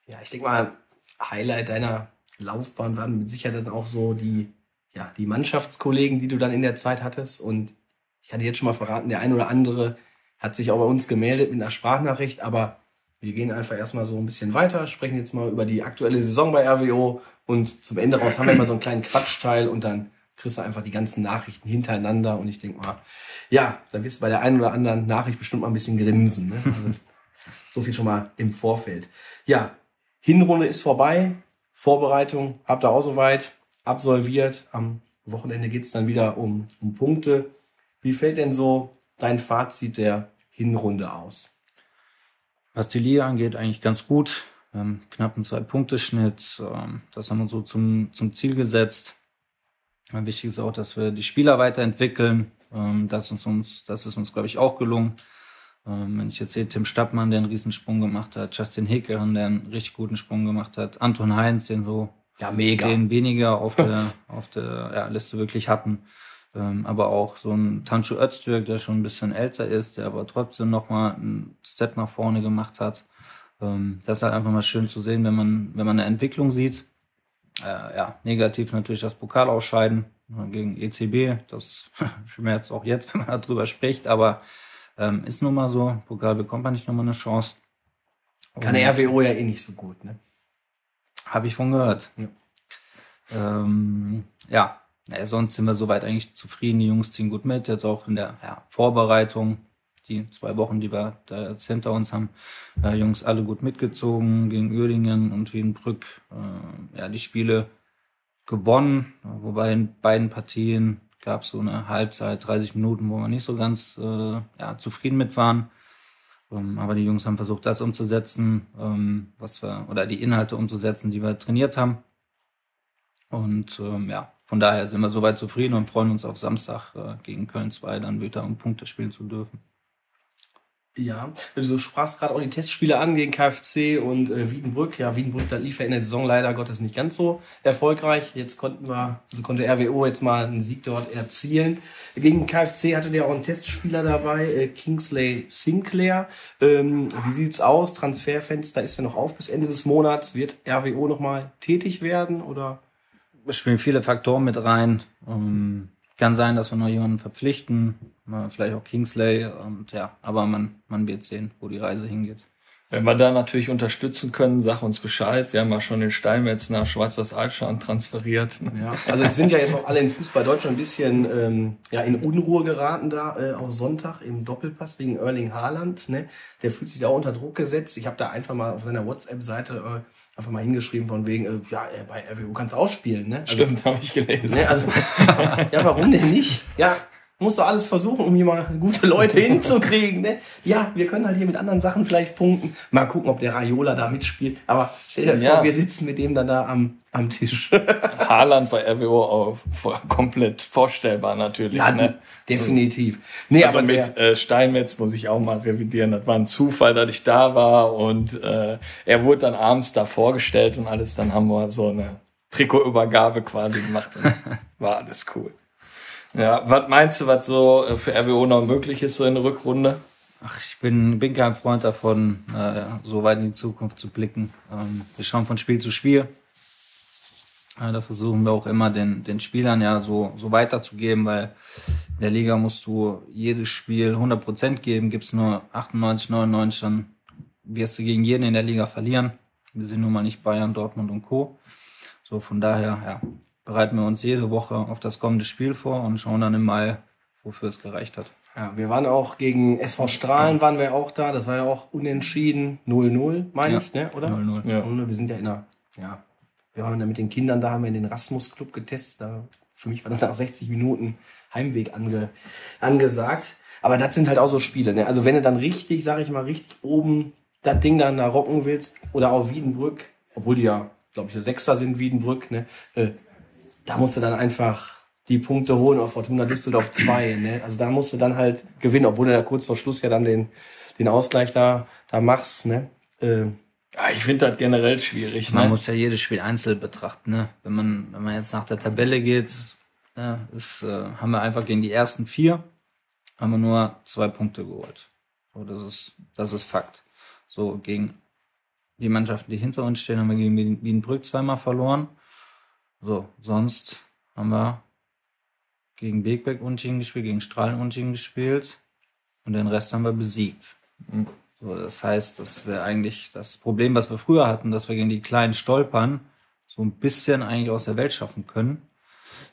Speaker 2: Ja, ich denke mal, Highlight deiner Laufbahn waren mit Sicherheit dann auch so die, ja, die Mannschaftskollegen, die du dann in der Zeit hattest. Und ich hatte jetzt schon mal verraten, der ein oder andere hat sich auch bei uns gemeldet mit einer Sprachnachricht, aber wir gehen einfach erstmal so ein bisschen weiter, sprechen jetzt mal über die aktuelle Saison bei RWO und zum Ende raus haben wir immer so einen kleinen Quatschteil und dann kriegst du einfach die ganzen Nachrichten hintereinander und ich denke mal, ja, da wirst du bei der einen oder anderen Nachricht bestimmt mal ein bisschen grinsen. Ne? Also, [LAUGHS] so viel schon mal im Vorfeld. Ja, Hinrunde ist vorbei, Vorbereitung habt ihr auch soweit absolviert. Am Wochenende geht's dann wieder um, um Punkte. Wie fällt denn so dein Fazit der Hinrunde aus?
Speaker 3: Was die Liga angeht, eigentlich ganz gut. Wir haben knapp einen Zwei-Punkte-Schnitt. Ähm, das haben wir so zum, zum Ziel gesetzt. Wichtig ist auch, dass wir die Spieler weiterentwickeln. Ähm, das ist uns, das ist uns, glaube ich, auch gelungen. Ähm, wenn ich jetzt sehe, Tim Stappmann, der einen Riesensprung gemacht hat, Justin Hickeren, der einen richtig guten Sprung gemacht hat, Anton Heinz, den so,
Speaker 2: ja, mega.
Speaker 3: den weniger auf [LAUGHS] der, auf der ja, Liste wirklich hatten. Ähm, aber auch so ein Tancho Öztürk, der schon ein bisschen älter ist, der aber trotzdem nochmal einen Step nach vorne gemacht hat. Ähm, das ist halt einfach mal schön zu sehen, wenn man, wenn man eine Entwicklung sieht. Äh, ja, negativ natürlich das Pokalausscheiden gegen ECB. Das [LAUGHS] schmerzt auch jetzt, wenn man darüber spricht, aber ähm, ist nun mal so. Pokal bekommt man nicht nochmal eine Chance.
Speaker 2: Kann der RWO ja eh nicht so gut, ne?
Speaker 3: Habe ich von gehört. Ja. Ähm, ja, naja, sonst sind wir soweit eigentlich zufrieden. Die Jungs ziehen gut mit. Jetzt auch in der ja, Vorbereitung, die zwei Wochen, die wir da jetzt hinter uns haben, äh, Jungs alle gut mitgezogen gegen Uerdingen und Wiedenbrück. Äh, ja, die Spiele gewonnen, wobei in beiden Partien gab es so eine Halbzeit, 30 Minuten, wo wir nicht so ganz äh, ja, zufrieden mit waren. Ähm, aber die Jungs haben versucht, das umzusetzen, ähm, was wir, oder die Inhalte umzusetzen, die wir trainiert haben. Und ähm, ja, von daher sind wir soweit zufrieden und freuen uns auf Samstag äh, gegen Köln 2 dann wieder um Punkte spielen zu dürfen.
Speaker 2: Ja, also du sprachst gerade auch die Testspiele an gegen KfC und äh, Wiedenbrück. Ja, Wiedenbrück, da lief ja in der Saison leider Gottes nicht ganz so erfolgreich. Jetzt konnten wir, also konnte RWO jetzt mal einen Sieg dort erzielen. Gegen KfC hatte der auch einen Testspieler dabei, äh, Kingsley Sinclair. Ähm, wie sieht's aus? Transferfenster ist ja noch auf bis Ende des Monats. Wird RWO nochmal tätig werden oder?
Speaker 3: Es spielen viele Faktoren mit rein. Ähm, kann sein, dass wir noch jemanden verpflichten, vielleicht auch Kingsley. Und ja, aber man, man wird sehen, wo die Reise hingeht.
Speaker 1: Wenn wir da natürlich unterstützen können, sag uns Bescheid. Wir haben ja schon den Steinmetz nach Schwarz-Weiß-Altschan transferiert.
Speaker 2: Ja, also es sind ja jetzt auch alle in Fußball Deutschland ein bisschen ähm, ja, in Unruhe geraten da äh, auf Sonntag im Doppelpass wegen Erling Haaland. Ne? Der fühlt sich da unter Druck gesetzt. Ich habe da einfach mal auf seiner WhatsApp-Seite äh, einfach mal hingeschrieben von wegen, äh, ja, äh, bei RWO kannst du ausspielen, ne?
Speaker 1: Also, Stimmt, habe ich gelesen.
Speaker 2: Ne, also, [LAUGHS] ja, warum denn nicht? Ja, muss doch alles versuchen, um hier mal gute Leute [LAUGHS] hinzukriegen. Ne? Ja, wir können halt hier mit anderen Sachen vielleicht punkten. Mal gucken, ob der Raiola da mitspielt. Aber stell dir ja. vor, wir sitzen mit dem dann da am, am Tisch. [LAUGHS]
Speaker 1: Haaland bei RWO auch komplett vorstellbar natürlich. Ja, ne?
Speaker 2: definitiv.
Speaker 1: Nee, also aber mit äh, Steinmetz muss ich auch mal revidieren. Das war ein Zufall, dass ich da war und äh, er wurde dann abends da vorgestellt und alles. Dann haben wir so eine Trikotübergabe quasi gemacht und [LAUGHS] war alles cool. Ja, was meinst du, was so äh, für RWO noch möglich ist, so in der Rückrunde?
Speaker 3: Ach, ich bin, bin kein Freund davon, äh, so weit in die Zukunft zu blicken. Ähm, wir schauen von Spiel zu Spiel. Äh, da versuchen wir auch immer den, den Spielern ja so, so weiterzugeben, weil in der Liga musst du jedes Spiel 100% geben, gibt's nur 98, 99, dann wirst du gegen jeden in der Liga verlieren. Wir sind nun mal nicht Bayern, Dortmund und Co. So, von daher, ja, bereiten wir uns jede Woche auf das kommende Spiel vor und schauen dann im Mai, wofür es gereicht hat.
Speaker 2: Ja, wir waren auch gegen SV Strahlen, waren wir auch da. Das war ja auch unentschieden 0-0, meine ja. ich, ne? oder? 0-0. Ja. Wir sind ja in der, ja, wir waren ja mit den Kindern da, haben wir in den Rasmus Club getestet. Da, für mich war das nach 60 Minuten Heimweg ange, angesagt. Aber das sind halt auch so Spiele. Ne? Also wenn du dann richtig, sag ich mal, richtig oben das Ding dann da rocken willst oder auch Wiedenbrück, obwohl die ja, glaube ich, Sechster sind, Wiedenbrück, ne? Äh, da musst du dann einfach die Punkte holen auf Fortuna Düsseldorf 2. Ne? Also da musst du dann halt gewinnen, obwohl du da kurz vor Schluss ja dann den, den Ausgleich da, da machst. Ne? Äh,
Speaker 1: ja, ich finde das generell schwierig.
Speaker 3: Man ne? muss ja jedes Spiel einzeln betrachten. Ne? Wenn, man, wenn man jetzt nach der Tabelle geht, ne, ist, äh, haben wir einfach gegen die ersten vier haben wir nur zwei Punkte geholt. So, das ist, das ist Fakt. So, gegen die Mannschaften, die hinter uns stehen, haben wir gegen Wiedenbrück zweimal verloren. So, sonst haben wir gegen Begbeck unentschieden gespielt, gegen Strahlen unentschieden gespielt und den Rest haben wir besiegt. Mhm. So, das heißt, das wäre eigentlich das Problem, was wir früher hatten, dass wir gegen die kleinen stolpern, so ein bisschen eigentlich aus der Welt schaffen können.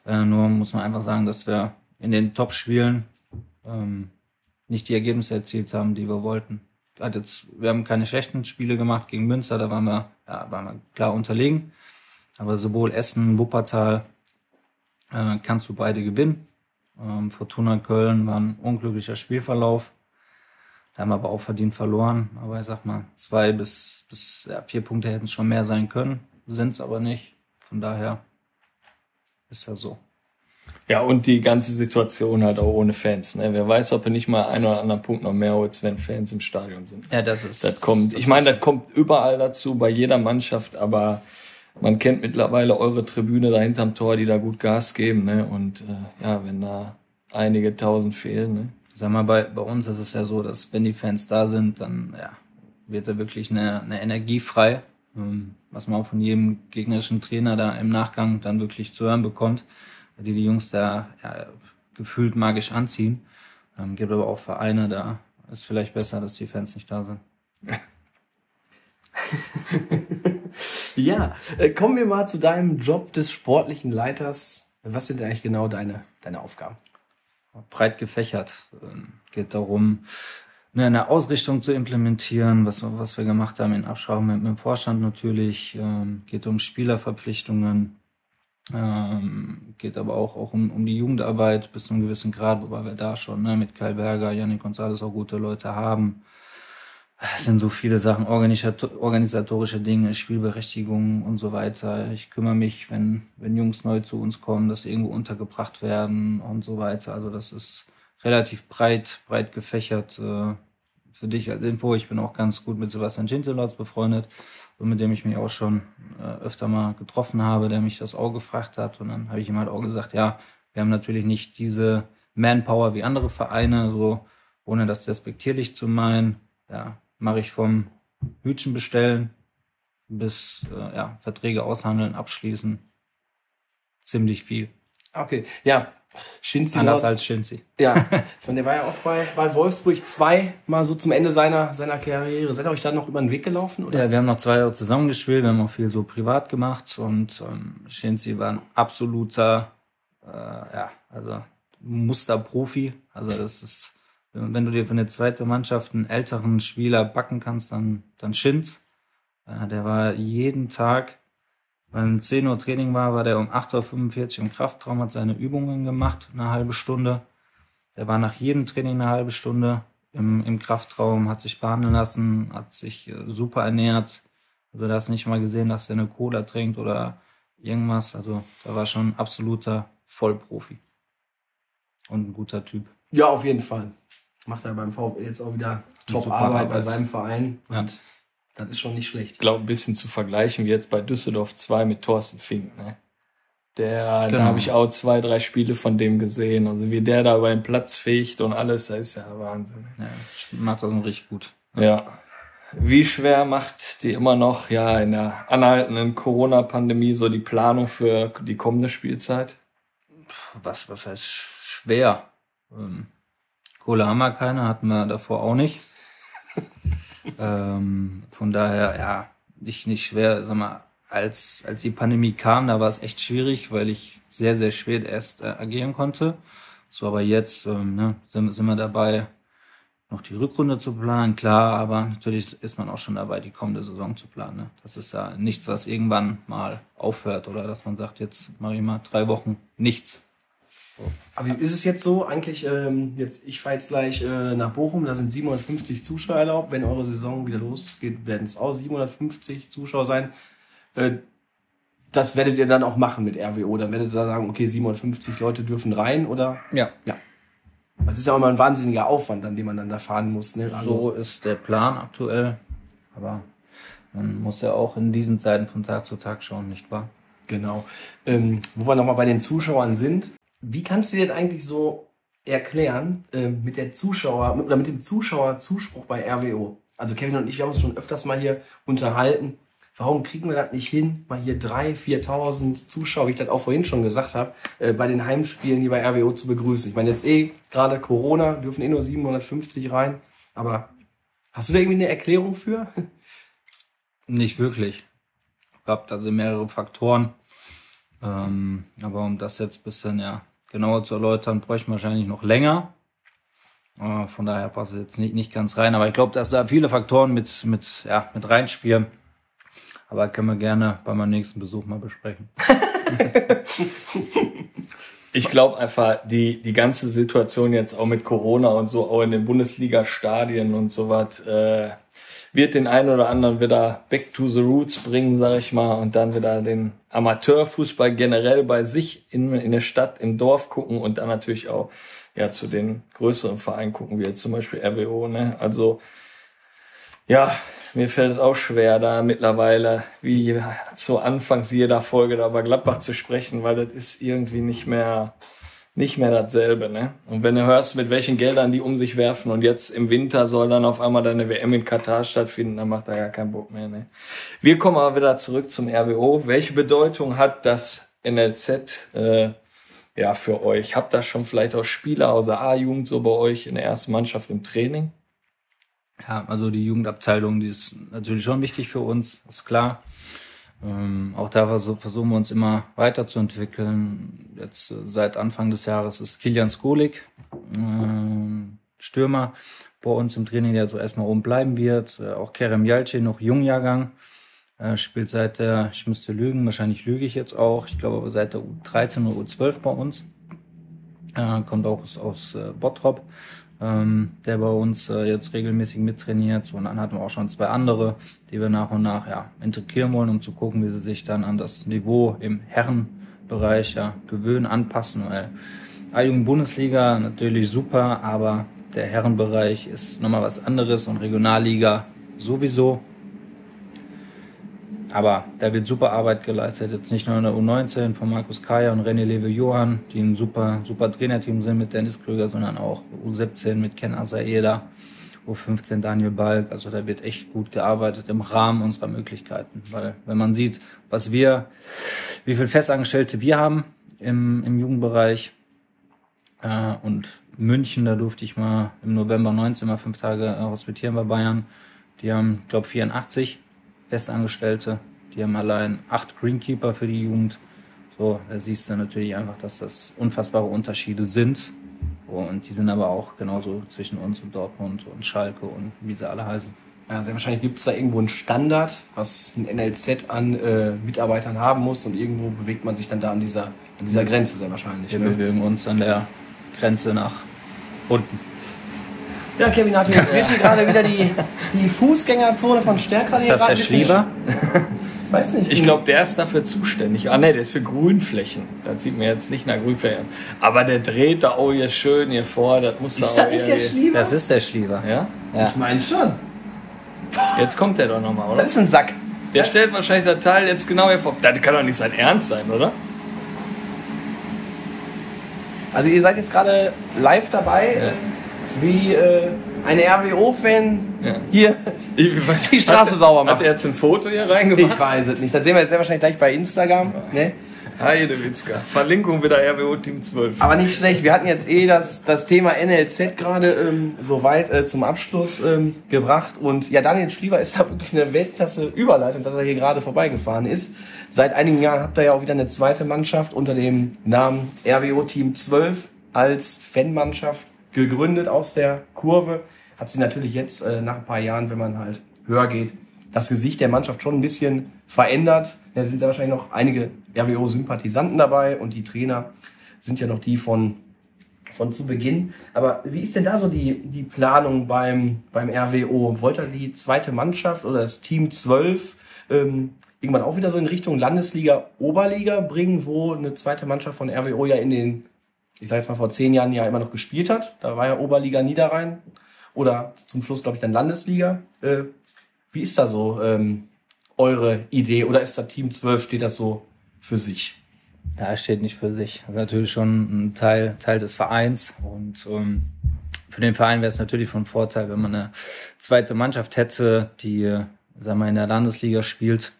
Speaker 3: Äh, nur muss man einfach sagen, dass wir in den Top-Spielen ähm, nicht die Ergebnisse erzielt haben, die wir wollten. Jetzt, wir haben keine schlechten Spiele gemacht gegen Münster, da waren wir, ja, waren wir klar unterlegen. Aber sowohl Essen, Wuppertal äh, kannst du beide gewinnen. Ähm, Fortuna Köln war ein unglücklicher Spielverlauf. Da haben wir aber auch verdient verloren. Aber ich sag mal, zwei bis, bis ja, vier Punkte hätten es schon mehr sein können, sind es aber nicht. Von daher ist das so.
Speaker 1: Ja, und die ganze Situation halt auch ohne Fans. Ne? Wer weiß, ob er nicht mal einen oder anderen Punkt noch mehr holt, wenn Fans im Stadion sind.
Speaker 3: Ja, das ist.
Speaker 1: Das kommt. Das ich meine, das kommt überall dazu, bei jeder Mannschaft, aber man kennt mittlerweile eure Tribüne da hinterm Tor, die da gut Gas geben. Ne? Und äh, ja, wenn da einige tausend fehlen. Ne?
Speaker 3: Sag mal, bei, bei uns ist es ja so, dass wenn die Fans da sind, dann ja, wird da wirklich eine, eine Energie frei, ähm, was man auch von jedem gegnerischen Trainer da im Nachgang dann wirklich zu hören bekommt, die die Jungs da ja, gefühlt magisch anziehen. Ähm, gibt aber auch Vereine, da ist vielleicht besser, dass die Fans nicht da sind. [LAUGHS] [LAUGHS]
Speaker 2: Ja, äh, kommen wir mal zu deinem Job des sportlichen Leiters. Was sind eigentlich genau deine, deine Aufgaben?
Speaker 3: Breit gefächert. Ähm, geht darum, ne, eine Ausrichtung zu implementieren, was, was wir gemacht haben in Absprache mit, mit dem Vorstand natürlich. Ähm, geht um Spielerverpflichtungen. Ähm, geht aber auch, auch um, um die Jugendarbeit bis zu einem gewissen Grad, wobei wir da schon ne, mit Kai Berger, Janik González auch gute Leute haben. Es sind so viele Sachen, organisatorische Dinge, Spielberechtigung und so weiter. Ich kümmere mich, wenn, wenn Jungs neu zu uns kommen, dass sie irgendwo untergebracht werden und so weiter. Also das ist relativ breit, breit gefächert. Äh, für dich als Info, ich bin auch ganz gut mit Sebastian Schinzelotz befreundet und mit dem ich mich auch schon äh, öfter mal getroffen habe, der mich das auch gefragt hat. Und dann habe ich ihm halt auch gesagt, ja, wir haben natürlich nicht diese Manpower wie andere Vereine, so ohne das despektierlich zu meinen. Ja, mache ich vom Hütchen bestellen bis äh, ja, Verträge aushandeln, abschließen. Ziemlich viel.
Speaker 2: Okay, ja. Shinzi
Speaker 3: Anders als Shinzi.
Speaker 2: Ja, [LAUGHS] meine, der war ja auch bei, bei Wolfsburg 2 mal so zum Ende seiner, seiner Karriere. Seid ihr euch da noch über den Weg gelaufen? Oder?
Speaker 3: Ja, wir haben noch zwei Jahre zusammen gespielt, wir haben auch viel so privat gemacht und ähm, Shinzi war ein absoluter, äh, ja, also Musterprofi. Also das ist, wenn du dir für eine zweite Mannschaft einen älteren Spieler backen kannst, dann, dann Shinz. Äh, der war jeden Tag, wenn 10 Uhr Training war, war der um 8.45 Uhr im Kraftraum, hat seine Übungen gemacht, eine halbe Stunde. Der war nach jedem Training eine halbe Stunde im, im Kraftraum, hat sich behandeln lassen, hat sich äh, super ernährt. Also da hast du nicht mal gesehen, dass er eine Cola trinkt oder irgendwas. Also da war schon ein absoluter Vollprofi. Und ein guter Typ.
Speaker 2: Ja, auf jeden Fall. Macht er beim VfL jetzt auch wieder top
Speaker 3: Super
Speaker 2: Arbeit bei seinem Verein.
Speaker 3: Ja.
Speaker 2: Und das ist schon nicht schlecht.
Speaker 1: Ich glaube, ein bisschen zu vergleichen wie jetzt bei Düsseldorf 2 mit Thorsten Fink. Ne? Der,
Speaker 3: Genau.
Speaker 1: Da habe ich auch zwei, drei Spiele von dem gesehen. Also wie der da über den Platz fegt und alles, das ist ja Wahnsinn.
Speaker 3: Ja, macht das richtig gut.
Speaker 1: Ja. Wie schwer macht die immer noch, ja, in der anhaltenden Corona-Pandemie so die Planung für die kommende Spielzeit?
Speaker 3: Was, was heißt schwer? Ähm, Kohle haben wir keine, hatten wir davor auch nicht. [LAUGHS] ähm, von daher, ja, nicht, nicht schwer. Sag mal, als, als die Pandemie kam, da war es echt schwierig, weil ich sehr, sehr spät erst äh, agieren konnte. So, aber jetzt ähm, ne, sind, sind wir dabei, noch die Rückrunde zu planen, klar, aber natürlich ist man auch schon dabei, die kommende Saison zu planen. Ne? Das ist ja nichts, was irgendwann mal aufhört oder dass man sagt, jetzt mache ich mal drei Wochen nichts.
Speaker 2: Aber ist es jetzt so, eigentlich, ähm, jetzt, ich fahre jetzt gleich äh, nach Bochum, da sind 750 Zuschauer erlaubt. Wenn eure Saison wieder losgeht, werden es auch 750 Zuschauer sein. Äh, das werdet ihr dann auch machen mit RWO. Dann werdet ihr sagen, okay, 750 Leute dürfen rein oder?
Speaker 3: Ja,
Speaker 2: Das ist ja auch immer ein wahnsinniger Aufwand, an dem man dann da fahren muss. Ne? Also,
Speaker 3: so ist der Plan aktuell. Aber man muss ja auch in diesen Zeiten von Tag zu Tag schauen, nicht wahr?
Speaker 2: Genau. Ähm, wo wir nochmal bei den Zuschauern sind. Wie kannst du dir denn eigentlich so erklären ähm, mit der Zuschauer mit, oder mit dem Zuschauerzuspruch bei RWO? Also Kevin und ich, wir haben uns schon öfters mal hier unterhalten. Warum kriegen wir das nicht hin, mal hier 3.000, 4.000 Zuschauer, wie ich das auch vorhin schon gesagt habe, äh, bei den Heimspielen hier bei RWO zu begrüßen? Ich meine, jetzt eh gerade Corona, dürfen eh nur 750 rein. Aber hast du da irgendwie eine Erklärung für? [LAUGHS]
Speaker 3: Nicht wirklich. Ich glaube, da sind mehrere Faktoren. Ähm, aber um das jetzt ein bisschen ja, genauer zu erläutern, bräuchte ich wahrscheinlich noch länger. Äh, von daher passt es jetzt nicht, nicht ganz rein. Aber ich glaube, dass da viele Faktoren mit, mit, ja, mit reinspielen. Aber können wir gerne bei meinem nächsten Besuch mal besprechen. [LAUGHS]
Speaker 1: Ich glaube einfach, die, die ganze Situation jetzt auch mit Corona und so, auch in den Bundesliga-Stadien und so was, äh, wird den einen oder anderen wieder back to the roots bringen, sag ich mal, und dann wieder den Amateurfußball generell bei sich in, in der Stadt, im Dorf gucken und dann natürlich auch ja zu den größeren Vereinen gucken, wie jetzt zum Beispiel RWO, ne? Also ja, mir fällt es auch schwer, da mittlerweile, wie zu Anfangs jeder Folge da bei Gladbach zu sprechen, weil das ist irgendwie nicht mehr, nicht mehr dasselbe, ne? Und wenn du hörst, mit welchen Geldern die um sich werfen und jetzt im Winter soll dann auf einmal deine WM in Katar stattfinden, dann macht da gar keinen Bock mehr, ne? Wir kommen aber wieder zurück zum RWO. Welche Bedeutung hat das NLZ, äh, ja, für euch? Habt ihr schon vielleicht auch Spieler aus der A-Jugend so bei euch in der ersten Mannschaft im Training?
Speaker 3: Ja, also die Jugendabteilung, die ist natürlich schon wichtig für uns, ist klar. Ähm, auch da versuch, versuchen wir uns immer weiterzuentwickeln. Jetzt äh, seit Anfang des Jahres ist Kilian Skolik, ähm, Stürmer, bei uns im Training, der so erstmal oben bleiben wird. Äh, auch Kerem Jalce, noch Jungjahrgang, äh, spielt seit der, ich müsste lügen, wahrscheinlich lüge ich jetzt auch, ich glaube aber seit der U13 oder U12 bei uns. Äh, kommt auch aus, aus äh, Bottrop ähm, der bei uns äh, jetzt regelmäßig mittrainiert. Und dann hatten wir auch schon zwei andere, die wir nach und nach ja, integrieren wollen, um zu gucken, wie sie sich dann an das Niveau im Herrenbereich ja, gewöhnen, anpassen. Weil A-Jugend Bundesliga natürlich super, aber der Herrenbereich ist nochmal was anderes und Regionalliga sowieso. Aber da wird super Arbeit geleistet. Jetzt nicht nur in der U19 von Markus Kaya und René Lewe-Johann, die ein super, super Trainerteam sind mit Dennis Krüger, sondern auch U17 mit Ken Asaeda, U15 Daniel Balk. Also da wird echt gut gearbeitet im Rahmen unserer Möglichkeiten. Weil wenn man sieht, was wir, wie viele Festangestellte wir haben im, im Jugendbereich äh, und München, da durfte ich mal im November 19 mal fünf Tage äh, hospitieren bei Bayern. Die haben, glaube 84 Festangestellte. Die haben allein acht Greenkeeper für die Jugend. So, da siehst du natürlich einfach, dass das unfassbare Unterschiede sind. Und die sind aber auch genauso zwischen uns und Dortmund und Schalke und wie sie alle heißen.
Speaker 2: Ja, sehr wahrscheinlich gibt es da irgendwo einen Standard, was ein NLZ an äh, Mitarbeitern haben muss und irgendwo bewegt man sich dann da an dieser, an dieser Grenze sehr wahrscheinlich.
Speaker 3: Wir
Speaker 2: Ne?
Speaker 3: bewegen uns an der Grenze nach unten.
Speaker 2: Ja, Kevin Arthur, jetzt [LAUGHS] wird hier gerade wieder die, die Fußgängerzone von Stärkrad
Speaker 3: Ist das der Schlieber? [LAUGHS]
Speaker 2: Weiß nicht.
Speaker 1: Ich glaube, der ist dafür zuständig. Ah ne, der ist für Grünflächen. Das sieht mir jetzt nicht nach Grünflächen aus. Aber der dreht da auch hier schön hier vor. Das muss da
Speaker 2: ist
Speaker 1: auch
Speaker 2: das nicht der Schlieber?
Speaker 3: Das ist der Schlieber.
Speaker 1: Ja?
Speaker 3: Ja.
Speaker 2: Ich meine schon.
Speaker 1: Jetzt kommt der doch nochmal, oder?
Speaker 2: Das ist ein Sack.
Speaker 1: Der stellt wahrscheinlich das Teil jetzt genau hier vor. Das kann doch nicht sein Ernst sein, oder?
Speaker 2: Also ihr seid jetzt gerade live dabei, äh, wie äh, ein RWO-Fan
Speaker 1: Ja.
Speaker 2: hier [LAUGHS] die Straße
Speaker 1: hat,
Speaker 2: sauber
Speaker 1: Hat
Speaker 2: macht.
Speaker 1: er jetzt ein Foto hier reingemacht?
Speaker 2: Ich weiß es nicht. Das sehen wir jetzt sehr wahrscheinlich gleich bei Instagram. Ne?
Speaker 1: Heidewitzka. Verlinkung wieder RWO Team 12.
Speaker 2: Aber nicht schlecht. Wir hatten jetzt eh das, das Thema NLZ gerade ähm, soweit äh, zum Abschluss ähm, gebracht. Und ja, Daniel Schliever ist da wirklich eine Weltklasse-Überleitung, dass er hier gerade vorbeigefahren ist. Seit einigen Jahren habt ihr ja auch wieder eine zweite Mannschaft unter dem Namen RWO Team 12 als Fanmannschaft gegründet aus der Kurve. Hat sie natürlich jetzt äh, nach ein paar Jahren, wenn man halt höher geht, das Gesicht der Mannschaft schon ein bisschen verändert. Da sind ja wahrscheinlich noch einige RWO-Sympathisanten dabei und die Trainer sind ja noch die von, von zu Beginn. Aber wie ist denn da so die, die Planung beim, beim RWO? Wollt ihr die zweite Mannschaft oder das Team 12 ähm, irgendwann auch wieder so in Richtung Landesliga, Oberliga bringen, wo eine zweite Mannschaft von RWO ja in den, ich sag jetzt mal vor zehn Jahren ja immer noch gespielt hat? Da war ja Oberliga Niederrhein oder zum Schluss, glaube ich, dann Landesliga. Äh, wie ist da so ähm, eure Idee oder ist da Team 12, steht das so für sich?
Speaker 3: Ja, steht nicht für sich. Das ist natürlich schon ein Teil, Teil des Vereins. Und ähm, für den Verein wäre es natürlich von Vorteil, wenn man eine zweite Mannschaft hätte, die, sagen wir, in der Landesliga spielt.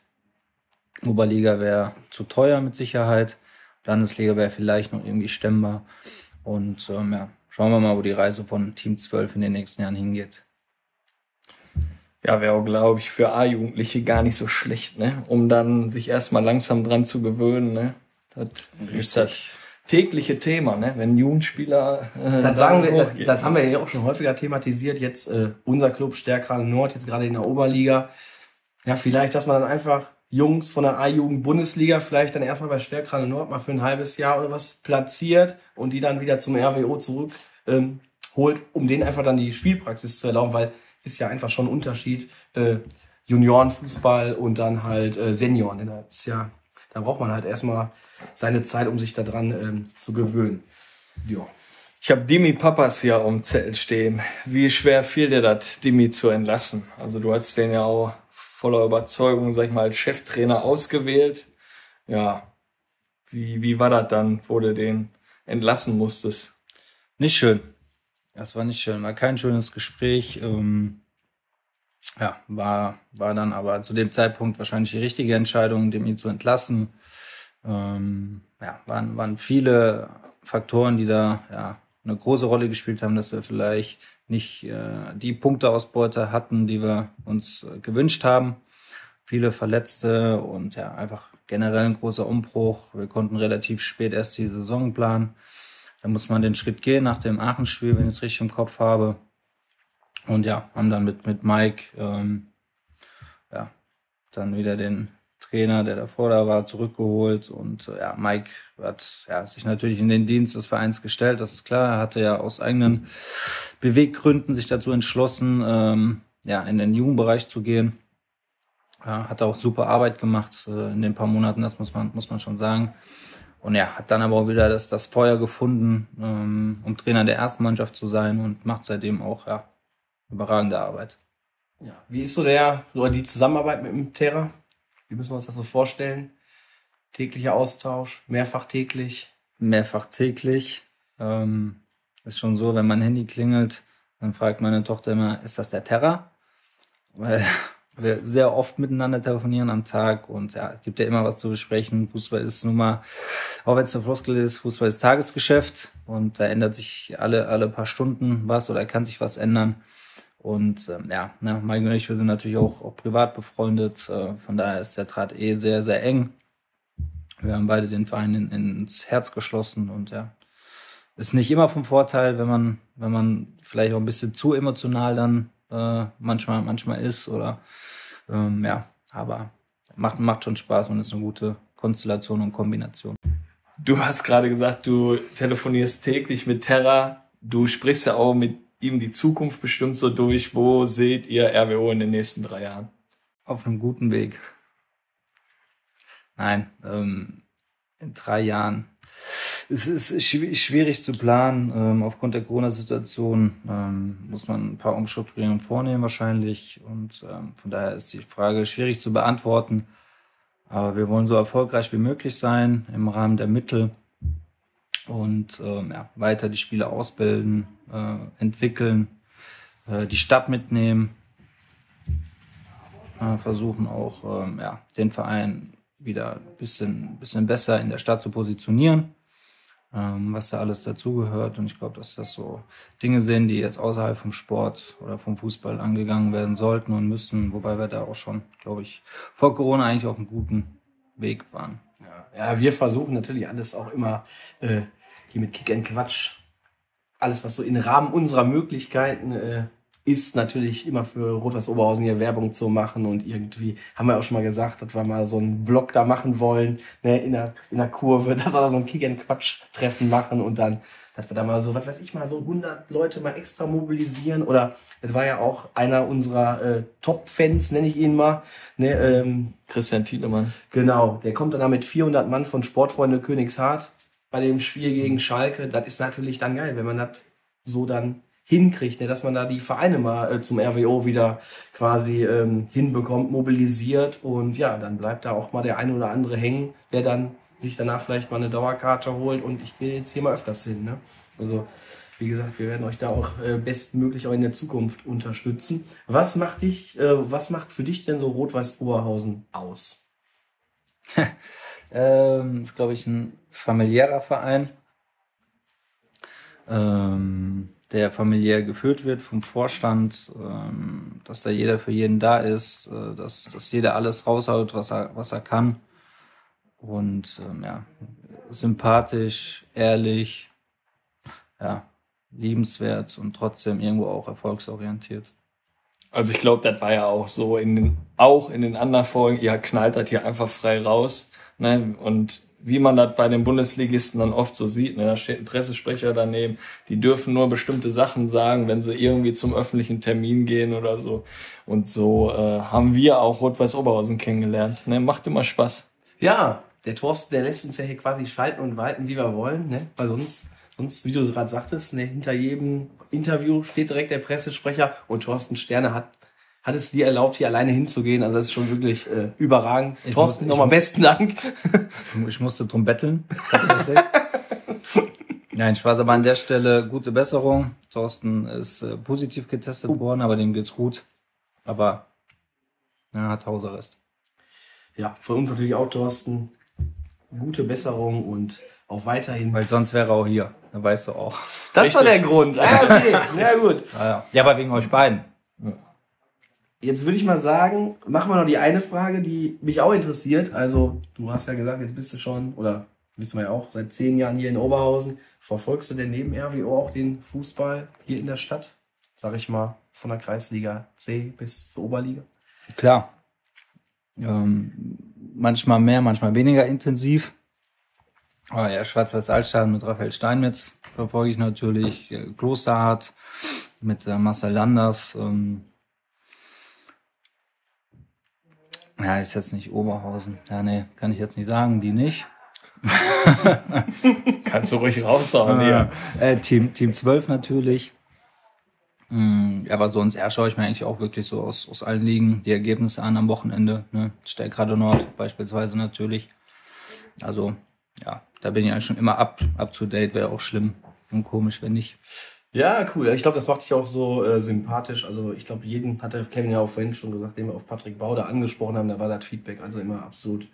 Speaker 3: Oberliga wäre zu teuer mit Sicherheit. Landesliga wäre vielleicht noch irgendwie stemmbar. Und ähm, ja, schauen wir mal, wo die Reise von Team 12 in den nächsten Jahren hingeht.
Speaker 1: Ja, wäre auch, glaube ich, für A-Jugendliche gar nicht so schlecht, ne? Um dann sich erstmal langsam dran zu gewöhnen, ne? Das ist das tägliche Thema, ne? Wenn Jugendspieler. Äh,
Speaker 2: Das, sagen wir, das, das haben wir ja auch schon häufiger thematisiert. Jetzt äh, unser Club Stärkrade Nord, jetzt gerade in der Oberliga. Ja, vielleicht, dass man dann einfach Jungs von der A-Jugend-Bundesliga vielleicht dann erstmal bei Stärkrade Nord mal für ein halbes Jahr oder was platziert und die dann wieder zum RWO zurück ähm, holt, um denen einfach dann die Spielpraxis zu erlauben, weil ist ja einfach schon ein Unterschied äh, Juniorenfußball und dann halt äh, Senioren. Das ist ja, da braucht man halt erstmal seine Zeit, um sich daran ähm, zu gewöhnen. Ja.
Speaker 1: Ich habe Dimi Papas hier am Zettel stehen. Wie schwer fiel dir das, Dimi zu entlassen? Also du hast den ja auch voller Überzeugung, sag ich mal, als Cheftrainer ausgewählt. Ja, wie, wie war das dann, wo du den entlassen musstest?
Speaker 3: Nicht schön. Das war nicht schön, war kein schönes Gespräch. Ähm, ja, war, war dann aber zu dem Zeitpunkt wahrscheinlich die richtige Entscheidung, dem ihn zu entlassen. Ähm, ja, waren, waren viele Faktoren, die da ja, eine große Rolle gespielt haben, dass wir vielleicht nicht äh, die Punkteausbeute hatten, die wir uns äh, gewünscht haben. Viele Verletzte und ja, einfach generell ein großer Umbruch. Wir konnten relativ spät erst die Saison planen. Da muss man den Schritt gehen nach dem Aachen-Spiel, wenn ich es richtig im Kopf habe. Und ja, haben dann mit, mit Mike ähm, ja, dann wieder den Trainer, der davor da war, zurückgeholt. Und äh, ja, Mike hat ja, sich natürlich in den Dienst des Vereins gestellt, das ist klar. Er hatte ja aus eigenen Beweggründen sich dazu entschlossen, ähm, ja, in den Jugendbereich zu gehen. Ja, hat auch super Arbeit gemacht äh, in den paar Monaten, das muss man, muss man schon sagen. Und ja, hat dann aber auch wieder das, das Feuer gefunden, ähm, um Trainer der ersten Mannschaft zu sein und macht seitdem auch ja, überragende Arbeit.
Speaker 2: Ja. Wie ist so der oder die Zusammenarbeit mit dem Terra? Wie müssen wir uns das so vorstellen? Täglicher Austausch, mehrfach täglich?
Speaker 3: Mehrfach täglich. Ähm, ist schon so, wenn mein Handy klingelt, dann fragt meine Tochter immer, ist das der Terra? Weil wir sehr oft miteinander telefonieren am Tag und ja, gibt ja immer was zu besprechen. Fußball ist nun mal, auch wenn es eine Floskel ist, Fußball ist Tagesgeschäft und da ändert sich alle, alle paar Stunden was oder kann sich was ändern. Und ähm, ja, ne, Mike und ich, wir sind natürlich auch, auch privat befreundet. Äh, von daher ist der Draht eh sehr, sehr eng. Wir haben beide den Verein in, ins Herz geschlossen und ja, ist nicht immer vom Vorteil, wenn man, wenn man vielleicht auch ein bisschen zu emotional dann äh, manchmal, manchmal ist oder ähm, ja, aber macht, macht schon Spaß und ist eine gute Konstellation und Kombination.
Speaker 1: Du hast gerade gesagt, du telefonierst täglich mit Terra. Du sprichst ja auch mit ihm die Zukunft bestimmt so durch. Wo seht ihr RWO in den nächsten drei Jahren?
Speaker 3: Auf einem guten Weg. Nein, ähm, in drei Jahren. Es ist schwierig zu planen. Ähm, aufgrund der Corona-Situation ähm, muss man ein paar Umstrukturierungen vornehmen wahrscheinlich. Und ähm, von daher ist die Frage schwierig zu beantworten. Aber wir wollen so erfolgreich wie möglich sein im Rahmen der Mittel und ähm, ja, weiter die Spieler ausbilden, äh, entwickeln, äh, die Stadt mitnehmen, äh, versuchen auch ähm, ja, den Verein wieder ein bisschen, bisschen besser in der Stadt zu positionieren, ähm, was da alles dazugehört. Und ich glaube, dass das so Dinge sind, die jetzt außerhalb vom Sport oder vom Fußball angegangen werden sollten und müssen, wobei wir da auch schon, glaube ich, vor Corona eigentlich auf einem guten Weg waren.
Speaker 2: Ja, ja wir versuchen natürlich alles auch immer äh, hier mit Kick and Quatsch, alles, was so im Rahmen unserer Möglichkeiten äh, ist, natürlich immer für Rot-Weiß Oberhausen hier Werbung zu machen und irgendwie, haben wir auch schon mal gesagt, dass wir mal so einen Blog da machen wollen, ne, in der, in der Kurve, [LAUGHS] dass wir da so ein Kick and Quatsch Treffen machen und dann, dass wir da mal so, was weiß ich mal, so 100 Leute mal extra mobilisieren oder, das war ja auch einer unserer äh, Top-Fans, nenne ich ihn mal, ne, ähm,
Speaker 1: Christian Tiedemann.
Speaker 2: Genau, der kommt dann da mit 400 Mann von Sportfreunde Königshardt bei dem Spiel gegen Schalke. Das ist natürlich dann geil, wenn man das so dann hinkriegt, ne? dass man da die Vereine mal äh, zum RWO wieder quasi ähm, hinbekommt, mobilisiert und ja, dann bleibt da auch mal der eine oder andere hängen, der dann sich danach vielleicht mal eine Dauerkarte holt und ich gehe jetzt hier mal öfters hin. Ne? Also wie gesagt, wir werden euch da auch äh, bestmöglich auch in der Zukunft unterstützen. Was macht dich, äh, was macht für dich denn so Rot-Weiß Oberhausen aus? [LAUGHS]
Speaker 3: ähm, ist, glaube ich, ein familiärer Verein, ähm, der familiär geführt wird vom Vorstand, ähm, dass da jeder für jeden da ist, äh, dass, dass jeder alles raushaut, was er, was er kann. Und ähm, ja, sympathisch, ehrlich, ja, liebenswert und trotzdem irgendwo auch erfolgsorientiert.
Speaker 1: Also ich glaube, das war ja auch so in den, auch in den anderen Folgen, ihr knallt das hier einfach frei raus. Ne? Und wie man das bei den Bundesligisten dann oft so sieht, ne? da steht ein Pressesprecher daneben, die dürfen nur bestimmte Sachen sagen, wenn sie irgendwie zum öffentlichen Termin gehen oder so. Und so äh, haben wir auch Rot-Weiß Oberhausen kennengelernt. Ne? Macht immer Spaß.
Speaker 2: Ja, der Thorsten, der lässt uns ja hier quasi schalten und walten, wie wir wollen, ne? Weil sonst, sonst, wie du gerade sagtest, ne, hinter jedem Interview steht direkt der Pressesprecher und Thorsten Sterne hat hat es dir erlaubt, hier alleine hinzugehen. Also das ist schon wirklich äh, überragend. Ich Thorsten, nochmal besten Dank. [LAUGHS]
Speaker 3: Ich musste drum betteln. [LAUGHS] Nein, Spaß, aber an der Stelle gute Besserung. Thorsten ist äh, positiv getestet uh. worden, aber dem geht's gut. Aber er hat Hausarrest.
Speaker 2: Ja, von uns natürlich auch, Thorsten. Gute Besserung und auch weiterhin.
Speaker 3: Weil sonst wäre er auch hier. Da weißt du auch.
Speaker 2: Das Richtig. war der Grund. Ah, okay. [LAUGHS] ja, gut.
Speaker 3: Ja, ja. ja, aber wegen euch beiden. Ja.
Speaker 2: Jetzt würde ich mal sagen, machen wir noch die eine Frage, die mich auch interessiert. Also, du hast ja gesagt, jetzt bist du schon, oder wissen wir ja auch, seit zehn Jahren hier in Oberhausen. Verfolgst du denn neben RWO auch den Fußball hier in der Stadt? Sag ich mal, von der Kreisliga C bis zur Oberliga?
Speaker 3: Klar. Ähm, manchmal mehr, manchmal weniger intensiv. Aber ja, Schwarz-Weiß-Altstadt mit Raphael Steinmetz verfolge ich natürlich. Klosterhardt mit äh, Marcel Landers. Ähm, ja, ist jetzt nicht Oberhausen. Ja, nee, kann ich jetzt nicht sagen, die nicht. [LAUGHS]
Speaker 1: Kannst du ruhig raushauen, ja.
Speaker 3: Äh, Team, Team 12 natürlich. Mm, Aber sonst ja, schaue ich mir eigentlich auch wirklich so aus, aus allen Ligen die Ergebnisse an am Wochenende. Ne? Stärkrade Nord beispielsweise natürlich. Also, ja, da bin ich eigentlich schon immer up, up to date. Wäre auch schlimm und komisch, wenn nicht.
Speaker 2: Ja, cool. Ich glaube, das macht dich auch so äh, sympathisch. Also ich glaube, jeden hatte Kevin ja auch vorhin schon gesagt, den wir auf Patrick Bauder angesprochen haben, da war das Feedback also immer absolut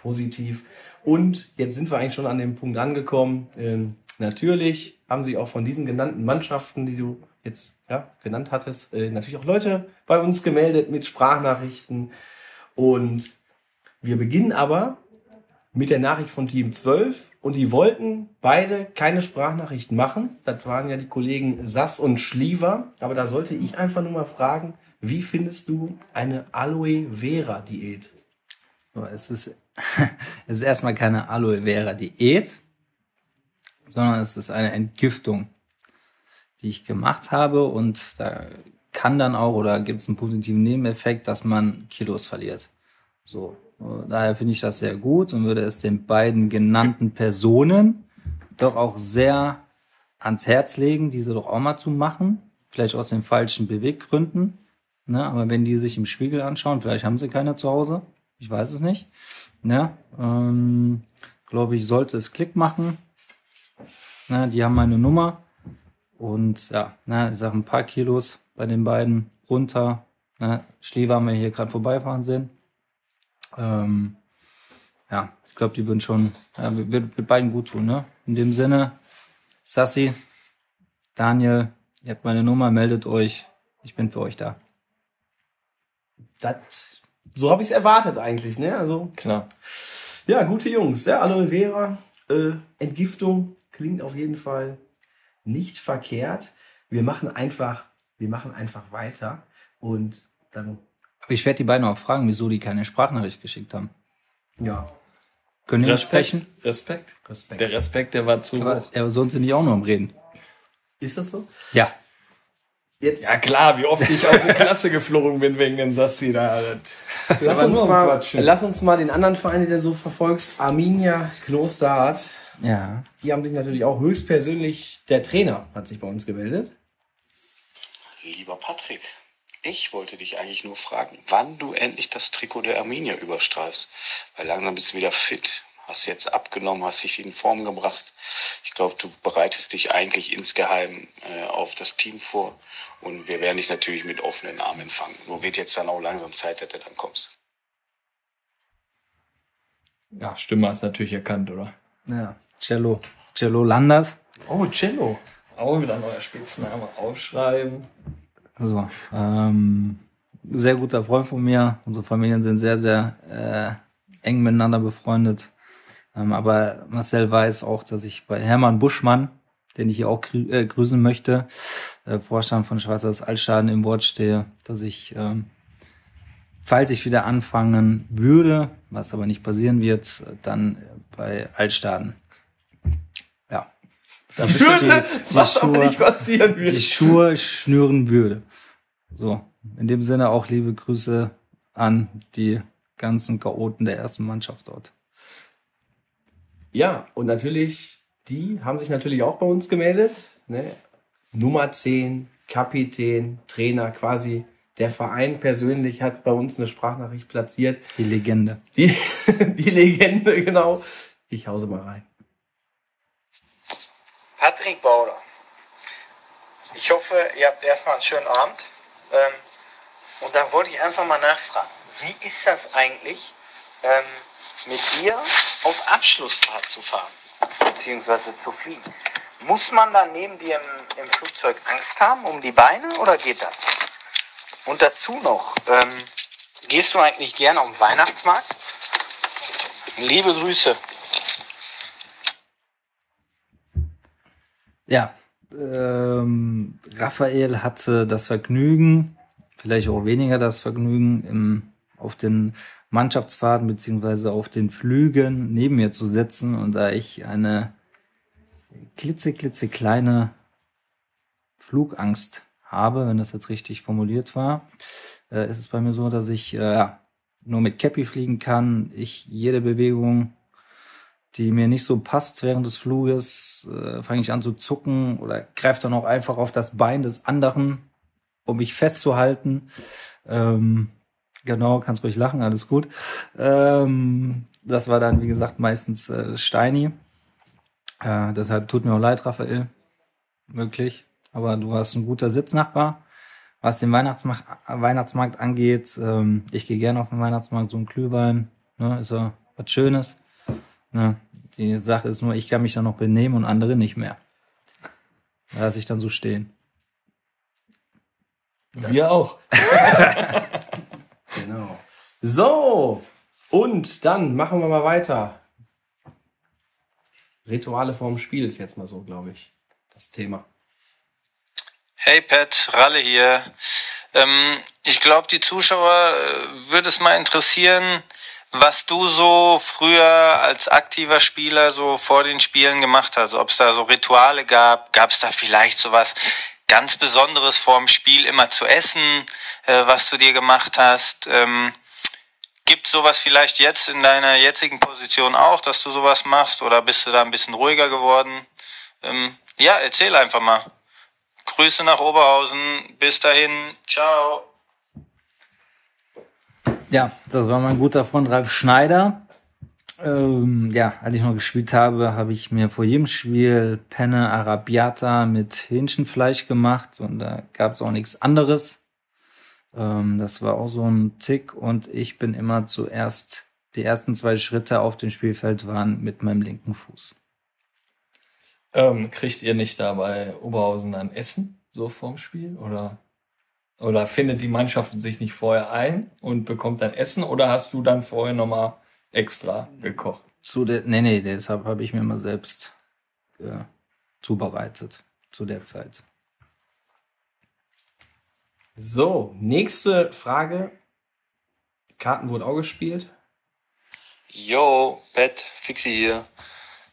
Speaker 2: positiv. Und jetzt sind wir eigentlich schon an dem Punkt angekommen. Ähm, natürlich haben sie auch von diesen genannten Mannschaften, die du jetzt ja, genannt hattest, äh, natürlich auch Leute bei uns gemeldet mit Sprachnachrichten. Und wir beginnen aber mit der Nachricht von Team 12 und die wollten beide keine Sprachnachrichten machen. Das waren ja die Kollegen Sass und Schliever. Aber da sollte ich einfach nur mal fragen, wie findest du eine Aloe Vera Diät?
Speaker 3: Es ist, [LAUGHS] es ist erstmal keine Aloe Vera Diät, sondern es ist eine Entgiftung, die ich gemacht habe und da kann dann auch oder gibt es einen positiven Nebeneffekt, dass man Kilos verliert. So, daher finde ich das sehr gut und würde es den beiden genannten Personen doch auch sehr ans Herz legen, diese doch auch mal zu machen. Vielleicht aus den falschen Beweggründen. Ne? Aber wenn die sich im Spiegel anschauen, vielleicht haben sie keine zu Hause. Ich weiß es nicht. Ne? Ähm, Glaube ich, sollte es Klick machen. Ne? Die haben meine Nummer. Und ja, ne, ich sag ein paar Kilos bei den beiden runter. Ne? Schlewe haben wir hier gerade vorbeifahren sehen. Ähm, ja, ich glaube, die würden schon, ja, wird, wird beiden gut tun, ne? In dem Sinne, Sassi, Daniel, ihr habt meine Nummer, meldet euch. Ich bin für euch da.
Speaker 2: Das, so habe ich es erwartet eigentlich, ne? Also
Speaker 1: Klar.
Speaker 2: Ja, gute Jungs. Ja, Aloe Vera, äh, Entgiftung klingt auf jeden Fall nicht verkehrt. Wir machen einfach, wir machen einfach weiter und dann,
Speaker 3: ich werde die beiden auch fragen, wieso die keine Sprachnachricht geschickt haben.
Speaker 2: ja,
Speaker 3: Können die
Speaker 1: Respekt.
Speaker 3: sprechen?
Speaker 1: Respekt.
Speaker 2: Respekt.
Speaker 1: Der Respekt, der war zu
Speaker 3: Aber,
Speaker 1: hoch.
Speaker 3: aber sonst sind die auch nur am Reden.
Speaker 2: Ist das so?
Speaker 3: Ja.
Speaker 2: Jetzt
Speaker 1: Ja klar, wie oft ich auf die Klasse geflogen bin wegen den Sassi da.
Speaker 2: Lass, uns mal, lass uns mal den anderen Verein, den du so verfolgst, Arminia Klosterhardt.
Speaker 3: Ja.
Speaker 2: Die haben sich natürlich auch höchstpersönlich, der Trainer hat sich bei uns gemeldet.
Speaker 4: Lieber Patrick, ich wollte dich eigentlich nur fragen, wann du endlich das Trikot der Arminia überstreifst. Weil langsam bist du wieder fit. Hast jetzt abgenommen, hast dich in Form gebracht. Ich glaube, du bereitest dich eigentlich insgeheim äh, auf das Team vor. Und wir werden dich natürlich mit offenen Armen empfangen. Nur wird jetzt dann auch langsam Zeit, dass du dann kommst.
Speaker 1: Ja, Stimme hast du natürlich erkannt, oder?
Speaker 3: Ja. Cello. Cello Landers.
Speaker 2: Oh, Cello.
Speaker 1: Auch wieder neuer Spitzname aufschreiben.
Speaker 3: So, ähm, sehr guter Freund von mir. Unsere Familien sind sehr, sehr äh, eng miteinander befreundet. Ähm, aber Marcel weiß auch, dass ich bei Hermann Buschmann, den ich hier auch grü äh, grüßen möchte, äh, Vorstand von Schwarzwald Altstaden im Wort stehe, dass ich, ähm, falls ich wieder anfangen würde, was aber nicht passieren wird, dann bei Altstaden. Ja. Da du die, die
Speaker 2: Was aber
Speaker 3: Schuhe-
Speaker 2: nicht passieren wird.
Speaker 3: die Schuhe schnüren würde. So, in dem Sinne auch liebe Grüße an die ganzen Chaoten der ersten Mannschaft dort.
Speaker 2: Ja, und natürlich, die haben sich natürlich auch bei uns gemeldet. Ne? Nummer 10, Kapitän, Trainer, quasi der Verein persönlich hat bei uns eine Sprachnachricht platziert.
Speaker 3: Die Legende.
Speaker 2: Die, [LAUGHS] die Legende, genau. Ich hause mal rein.
Speaker 5: Patrick Bauder. Ich hoffe, ihr habt erstmal einen schönen Abend. Ähm, und da wollte ich einfach mal nachfragen, wie ist das eigentlich, ähm, mit dir auf Abschlussfahrt zu fahren, beziehungsweise zu fliegen? Muss man da neben dir im, im Flugzeug Angst haben um die Beine oder geht das? Und dazu noch, ähm, gehst du eigentlich gerne am Weihnachtsmarkt? Liebe Grüße.
Speaker 3: Ja, ähm, Raphael hatte das Vergnügen, vielleicht auch weniger das Vergnügen, im, auf den Mannschaftsfahrten beziehungsweise auf den Flügen neben mir zu sitzen und da ich eine klitze, klitze kleine Flugangst habe, wenn das jetzt richtig formuliert war, äh, ist es bei mir so, dass ich äh, nur mit Cappy fliegen kann, ich jede Bewegung die mir nicht so passt während des Fluges, äh, fange ich an zu zucken oder greife dann auch einfach auf das Bein des anderen, um mich festzuhalten. Ähm, genau, kannst ruhig lachen, alles gut. Ähm, das war dann, wie gesagt, meistens äh, Steini. Äh, deshalb tut mir auch leid, Raphael. Wirklich. Aber du hast ein guter Sitznachbar. Was den Weihnachtsmarkt, Weihnachtsmarkt angeht, ähm, ich gehe gerne auf den Weihnachtsmarkt, so ein Glühwein, ne, ist ja was Schönes. Ne? Die Sache ist nur, ich kann mich dann noch benehmen und andere nicht mehr. Da lasse ich dann so stehen.
Speaker 1: Wir auch. [LAUGHS]
Speaker 2: Genau. So, und dann machen wir mal weiter. Rituale vorm Spiel ist jetzt mal so, glaube ich, das Thema.
Speaker 6: Hey Pat, Ralle hier. Ähm, ich glaube, die Zuschauer äh, würde es mal interessieren, was du so früher als aktiver Spieler so vor den Spielen gemacht hast. Ob es da so Rituale gab, gab es da vielleicht sowas ganz Besonderes vorm Spiel immer zu essen, äh, was du dir gemacht hast. Ähm, Gibt sowas vielleicht jetzt in deiner jetzigen Position auch, dass du sowas machst oder bist du da ein bisschen ruhiger geworden? Ähm, ja, erzähl einfach mal. Grüße nach Oberhausen. Bis dahin. Ciao.
Speaker 3: Ja, das war mein guter Freund Ralf Schneider. Ähm, ja, als ich noch gespielt habe, habe ich mir vor jedem Spiel Penne Arabiata mit Hähnchenfleisch gemacht und da gab es auch nichts anderes. Ähm, das war auch so ein Tick und ich bin immer zuerst, die ersten zwei Schritte auf dem Spielfeld waren mit meinem linken Fuß.
Speaker 1: Ähm, kriegt ihr nicht da bei Oberhausen dann Essen, so vorm Spiel? Oder, oder findet die Mannschaft sich nicht vorher ein und bekommt dann Essen? Oder hast du dann vorher nochmal extra gekocht?
Speaker 3: Zu der, nee, nee, deshalb habe ich mir mal selbst äh, zubereitet zu der Zeit.
Speaker 2: So, nächste Frage. Karten wurden auch gespielt.
Speaker 7: Yo, Pat, Fixi hier.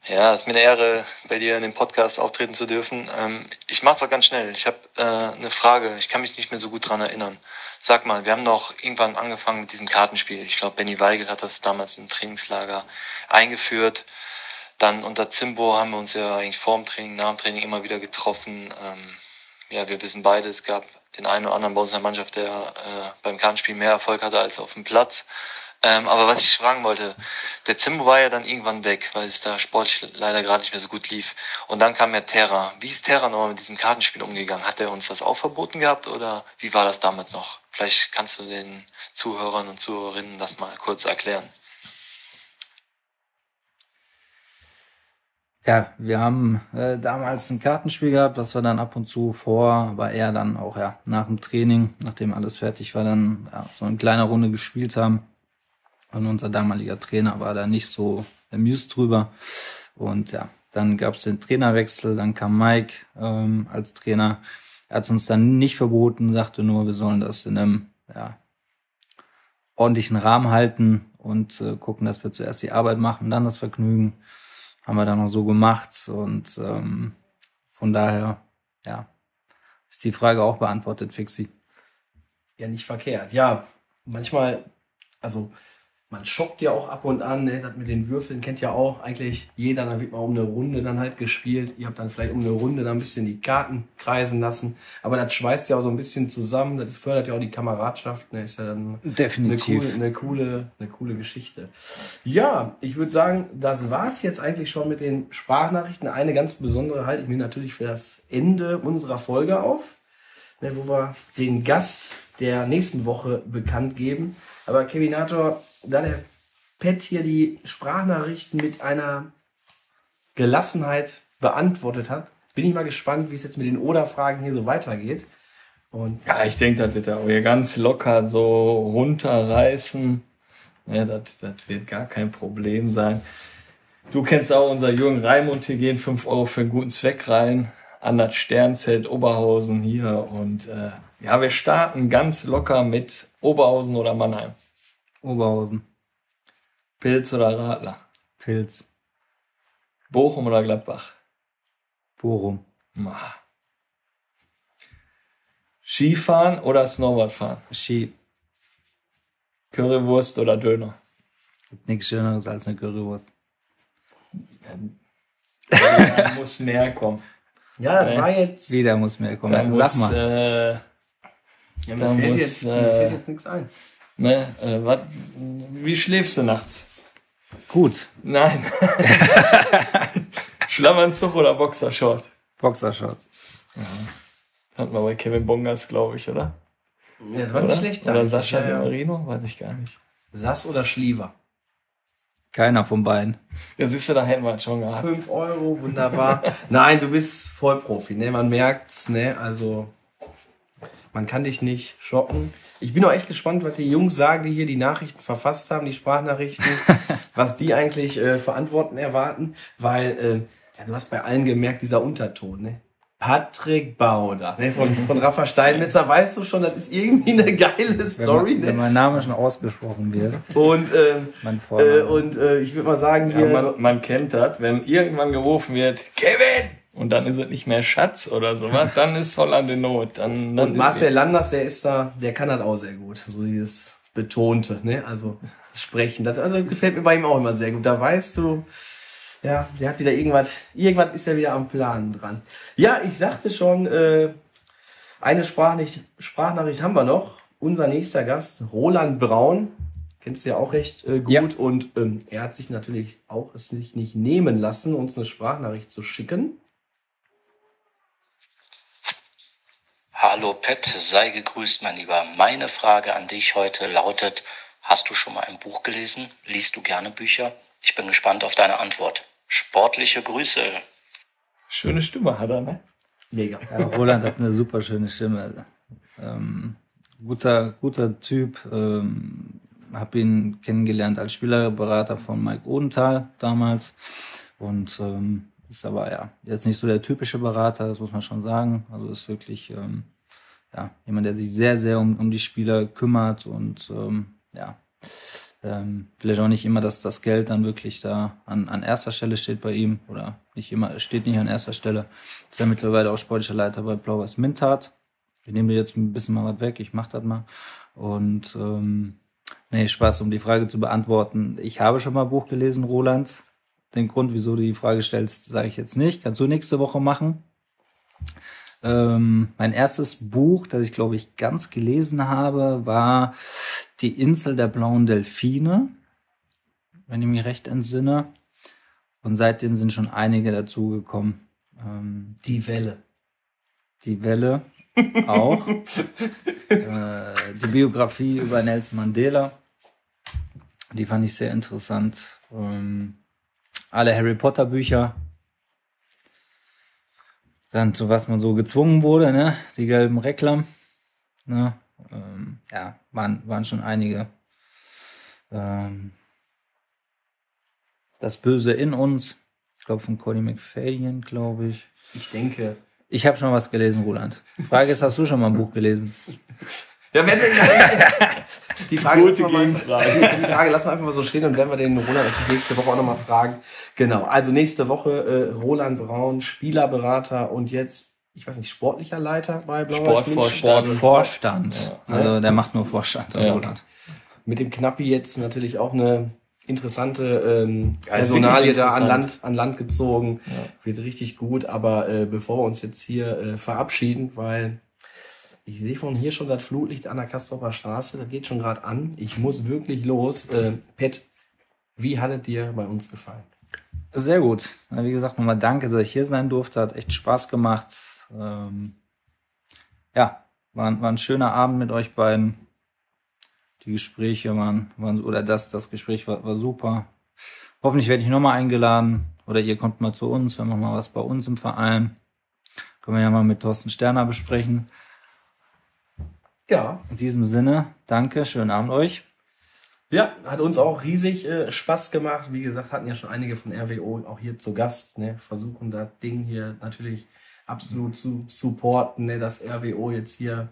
Speaker 7: Ja, es ist mir eine Ehre, bei dir in dem Podcast auftreten zu dürfen. Ähm, ich mach's auch ganz schnell. Ich habe äh, eine Frage. Ich kann mich nicht mehr so gut dran erinnern. Sag mal, wir haben doch irgendwann angefangen mit diesem Kartenspiel. Ich glaube, Benny Weigel hat das damals im Trainingslager eingeführt. Dann unter Zimbo haben wir uns ja eigentlich vor dem Training, nach dem Training immer wieder getroffen. Ähm, ja, wir wissen beide, es gab den einen oder anderen bei uns in der Mannschaft, der äh, beim Kartenspiel mehr Erfolg hatte als auf dem Platz. Ähm, aber was ich fragen wollte, der Zimbo war ja dann irgendwann weg, weil es da sportlich leider gerade nicht mehr so gut lief. Und dann kam ja Terra. Wie ist Terra nochmal mit diesem Kartenspiel umgegangen? Hat er uns das auch verboten gehabt oder wie war das damals noch? Vielleicht kannst du den Zuhörern und Zuhörerinnen das mal kurz erklären.
Speaker 3: Ja, wir haben äh, damals ein Kartenspiel gehabt, was wir dann ab und zu vor, aber eher dann auch ja nach dem Training, nachdem alles fertig war, dann ja, so eine kleine Runde gespielt haben. Und unser damaliger Trainer war da nicht so amused drüber. Und ja, dann gab es den Trainerwechsel, dann kam Mike ähm, als Trainer. Er hat uns dann nicht verboten, sagte nur, wir sollen das in einem ja, ordentlichen Rahmen halten und äh, gucken, dass wir zuerst die Arbeit machen, dann das Vergnügen haben wir dann noch so gemacht und ähm, von daher, ja, ist die Frage auch beantwortet, Fixi.
Speaker 2: Ja, nicht verkehrt. Ja, manchmal, also man schockt ja auch ab und an, ne? das mit den Würfeln kennt ja auch eigentlich jeder, dann wird mal um eine Runde dann halt gespielt. Ihr habt dann vielleicht um eine Runde dann ein bisschen die Karten kreisen lassen. Aber das schweißt ja auch so ein bisschen zusammen, das fördert ja auch die Kameradschaft, ne? ist ja dann
Speaker 3: Definitiv.
Speaker 2: Eine, coole, eine, coole, eine coole Geschichte. Ja, ich würde sagen, das war's jetzt eigentlich schon mit den Sprachnachrichten. Eine ganz besondere halte ich mir natürlich für das Ende unserer Folge auf, ne, wo wir den Gast der nächsten Woche bekannt geben. Aber Kevinator, da der Pet hier die Sprachnachrichten mit einer Gelassenheit beantwortet hat, bin ich mal gespannt, wie es jetzt mit den Oder-Fragen hier so weitergeht. Und
Speaker 1: Ja, ich denke, das wird er auch hier ganz locker so runterreißen. Ja, das, das wird gar kein Problem sein. Du kennst auch unser Jürgen Raimund, hier gehen 5 Euro für einen guten Zweck rein. An das Sternzelt Oberhausen hier. Und äh, ja, wir starten ganz locker mit Oberhausen oder Mannheim.
Speaker 3: Oberhausen,
Speaker 1: Pilz oder Radler.
Speaker 3: Pilz,
Speaker 1: Bochum oder Gladbach.
Speaker 3: Bochum,
Speaker 1: Ma. Skifahren oder Snowboardfahren.
Speaker 3: Ski.
Speaker 1: Currywurst oder Döner.
Speaker 3: Nichts Schöneres als eine Currywurst.
Speaker 1: Da muss mehr kommen.
Speaker 2: Ja, das war jetzt.
Speaker 3: Wieder muss mehr kommen.
Speaker 1: Da
Speaker 3: Sag
Speaker 1: muss,
Speaker 3: mal.
Speaker 1: Äh,
Speaker 2: Ja, mir fällt,
Speaker 1: muss,
Speaker 2: jetzt,
Speaker 1: äh,
Speaker 2: mir fällt jetzt nichts ein.
Speaker 1: Ne, äh, wat, wie schläfst du nachts?
Speaker 3: Gut.
Speaker 1: Nein. [LAUGHS] Schlafanzug oder Boxershort?
Speaker 3: Boxershorts.
Speaker 1: Hatten wir bei Kevin Bongas, glaube ich, oder?
Speaker 2: Ja, das war
Speaker 1: oder?
Speaker 2: nicht schlecht.
Speaker 1: Oder
Speaker 2: eigentlich.
Speaker 1: Sascha
Speaker 2: ja,
Speaker 1: ja,
Speaker 2: ja.
Speaker 1: Marino? Weiß ich gar nicht.
Speaker 2: Sass oder Schliever?
Speaker 3: Keiner von beiden.
Speaker 1: Ja, siehst du, da hätten wir schon gehabt.
Speaker 2: 5 Euro, wunderbar. [LAUGHS] Nein, du bist Vollprofi, ne? Man merkt's, ne? Also, man kann dich nicht schocken. Ich bin auch echt gespannt, was die Jungs sagen, die hier die Nachrichten verfasst haben, die Sprachnachrichten, [LAUGHS] was die eigentlich äh, für Antworten erwarten, weil, äh, ja, du hast bei allen gemerkt, dieser Unterton, ne? Patrick Bauder, ne? Von, [LAUGHS] von Rafa Steinmetzer, weißt du schon, das ist irgendwie eine geile
Speaker 3: Wenn,
Speaker 2: Story,
Speaker 3: man, wenn
Speaker 2: ne?
Speaker 3: mein Name schon ausgesprochen wird.
Speaker 2: Und, ähm,
Speaker 3: Mein
Speaker 2: äh,
Speaker 3: Vorname.
Speaker 2: und äh, ich würde mal sagen,
Speaker 1: Ja,
Speaker 2: hier,
Speaker 1: man, man kennt das, wenn irgendwann gerufen wird, Kevin! Und dann ist es nicht mehr Schatz oder sowas, dann ist Holland in Not. Dann, dann
Speaker 2: Und Marcel Landers, der ist da, der kann das auch sehr gut. So dieses Betonte, ne? Also das Sprechen. Das also gefällt mir bei ihm auch immer sehr gut. Da weißt du, ja, der hat wieder irgendwas, irgendwas ist er wieder am Plan dran. Ja, ich sagte schon, äh, eine Sprachnachricht, Sprachnachricht haben wir noch. Unser nächster Gast, Roland Braun. Kennst du ja auch recht äh, gut.
Speaker 3: Ja.
Speaker 2: Und ähm, er hat sich natürlich auch es nicht, nicht nehmen lassen, uns eine Sprachnachricht zu schicken.
Speaker 8: Hallo Pet, sei gegrüßt, mein Lieber. Meine Frage an dich heute lautet, hast du schon mal ein Buch gelesen? Liest du gerne Bücher? Ich bin gespannt auf deine Antwort. Sportliche Grüße.
Speaker 1: Schöne Stimme hat er, ne?
Speaker 2: Mega.
Speaker 3: Ja, Roland hat eine super schöne Stimme. Ähm, guter, guter Typ. Ähm, hab ihn kennengelernt als Spielerberater von Mike Odenthal damals. Und ähm, ist aber ja jetzt nicht so der typische Berater, das muss man schon sagen. Also ist wirklich ähm, ja, jemand, der sich sehr, sehr um, um die Spieler kümmert und ähm, ja, ähm, vielleicht auch nicht immer, dass das Geld dann wirklich da an, an erster Stelle steht bei ihm oder nicht immer, steht nicht an erster Stelle. Ist ja mittlerweile auch sportlicher Leiter bei Blau-Weiß Mintat. Wir nehmen dir jetzt ein bisschen mal was weg, ich mach das mal. Und ähm, nee, Spaß, um die Frage zu beantworten. Ich habe schon mal ein Buch gelesen, Roland. Den Grund, wieso du die Frage stellst, sage ich jetzt nicht. Kannst du nächste Woche machen. Ähm, mein erstes Buch, das ich glaube ich ganz gelesen habe, war Die Insel der blauen Delfine, wenn ich mich recht entsinne. Und seitdem sind schon einige dazugekommen. Ähm,
Speaker 2: Die Welle.
Speaker 3: die Welle auch. [LAUGHS] äh, die Biografie über Nelson Mandela. Die fand ich sehr interessant. Ähm, alle Harry Potter Bücher. Dann zu was man so gezwungen wurde, ne? Die gelben Reklam. Ne? Ähm, ja, waren, waren schon einige. Ähm, das Böse in uns. Ich glaube von Connie McFadden, glaube ich.
Speaker 2: Ich denke,
Speaker 3: Ich habe schon was gelesen, Roland. Frage ist, hast du schon mal ein Buch gelesen? [LAUGHS]
Speaker 2: Ja, wenn wir [LAUGHS] die Frage,
Speaker 1: Gute
Speaker 2: lassen wir mal-
Speaker 1: Gegenfrage. [LAUGHS]
Speaker 2: die Frage lassen wir einfach mal so stehen und werden wir den Roland nächste Woche auch nochmal fragen. Genau, also nächste Woche äh, Roland Braun, Spielerberater und jetzt, ich weiß nicht, sportlicher Leiter bei Blau-Weiß München.
Speaker 1: Sportvorstand.
Speaker 3: Vorstand. Also der macht nur Vorstand,
Speaker 1: Ja.
Speaker 3: Roland.
Speaker 2: Mit dem Knappi jetzt natürlich auch eine interessante ähm, Personalie da an. Land, an Land gezogen. Wird richtig gut, aber äh, bevor wir uns jetzt hier äh, verabschieden, weil ich sehe von hier schon das Flutlicht an der Kastropper Straße, das geht schon gerade an. Ich muss wirklich los. Äh, Pet, wie hat es dir bei uns gefallen?
Speaker 3: Sehr gut. Wie gesagt, nochmal danke, dass ich hier sein durfte. Hat echt Spaß gemacht. Ähm, ja, war, ein- war ein schöner Abend mit euch beiden. Die Gespräche waren, waren oder das, das Gespräch war, war super. Hoffentlich werde ich nochmal eingeladen oder ihr kommt mal zu uns, wenn wir mal was bei uns im Verein. Können wir ja mal mit Thorsten Sterner besprechen.
Speaker 2: Ja,
Speaker 3: In diesem Sinne, danke, schönen Abend euch.
Speaker 2: Ja, hat uns auch riesig äh, Spaß gemacht. Wie gesagt, hatten ja schon einige von RWO auch hier zu Gast. Ne? Versuchen das Ding hier natürlich absolut zu supporten, ne? dass RWO jetzt hier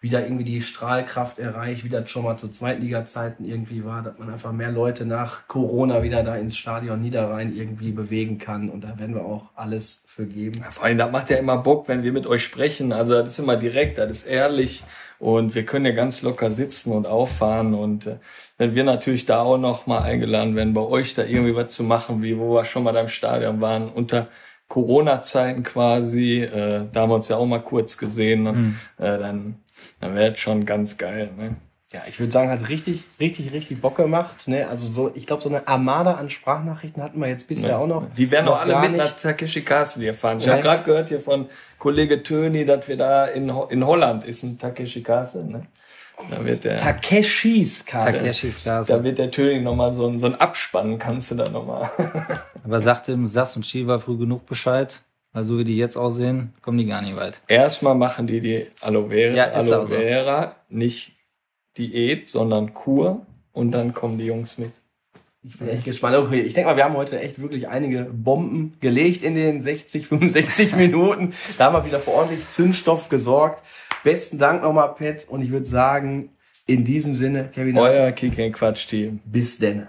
Speaker 2: wieder irgendwie die Strahlkraft erreicht, wie das schon mal zu Zweitliga-Zeiten irgendwie war, dass man einfach mehr Leute nach Corona wieder da ins Stadion Niederrhein irgendwie bewegen kann. Und da werden wir auch alles für geben.
Speaker 1: Vor allem, das macht ja immer Bock, wenn wir mit euch sprechen. Also das ist immer direkt, das ist ehrlich. Und wir können ja ganz locker sitzen und auffahren. Und äh, wenn wir natürlich da auch noch mal eingeladen werden, bei euch da irgendwie was zu machen, wie wo wir schon mal da im Stadion waren, unter Corona-Zeiten quasi, äh, da haben wir uns ja auch mal kurz gesehen, ne?
Speaker 2: Mhm.
Speaker 1: äh, dann, dann wäre es schon ganz geil. Ne?
Speaker 2: Ja, ich würde sagen, hat richtig, richtig, richtig Bock gemacht. Ne? Also so, ich glaube, so eine Armada an Sprachnachrichten hatten wir jetzt bisher auch noch.
Speaker 1: Die werden doch
Speaker 2: noch
Speaker 1: alle mit
Speaker 2: nicht.
Speaker 1: nach Takeshi Castle hier fahren. Ich
Speaker 2: Nee.
Speaker 1: habe gerade gehört hier von Kollege Töni, dass wir da in, Ho- in Holland ist ein Takeshi Castle. Ne? Da wird der,
Speaker 2: Takeshis Castle.
Speaker 3: Takeshis
Speaker 1: da
Speaker 3: Klasse.
Speaker 1: wird der Töni nochmal so ein, so ein Abspannen, kannst du da nochmal. [LAUGHS]
Speaker 3: Aber sagte im Sass und Shiva früh genug Bescheid, weil so wie die jetzt aussehen, kommen die gar nicht weit.
Speaker 1: Erstmal machen die die Aloe Vera,
Speaker 3: Ja,
Speaker 1: Aloe
Speaker 3: auch so.
Speaker 1: Vera nicht Diät, sondern Kur und dann kommen die Jungs mit.
Speaker 2: Ich bin echt gespannt. Okay, ich denke mal, wir haben heute echt wirklich einige Bomben gelegt in den 60, 65 [LAUGHS] Minuten. Da haben wir wieder für ordentlich Zündstoff gesorgt. Besten Dank nochmal, Pat. Und ich würde sagen, in diesem Sinne, Kevin,
Speaker 1: Euer Kick Quatsch Team.
Speaker 2: bis denn.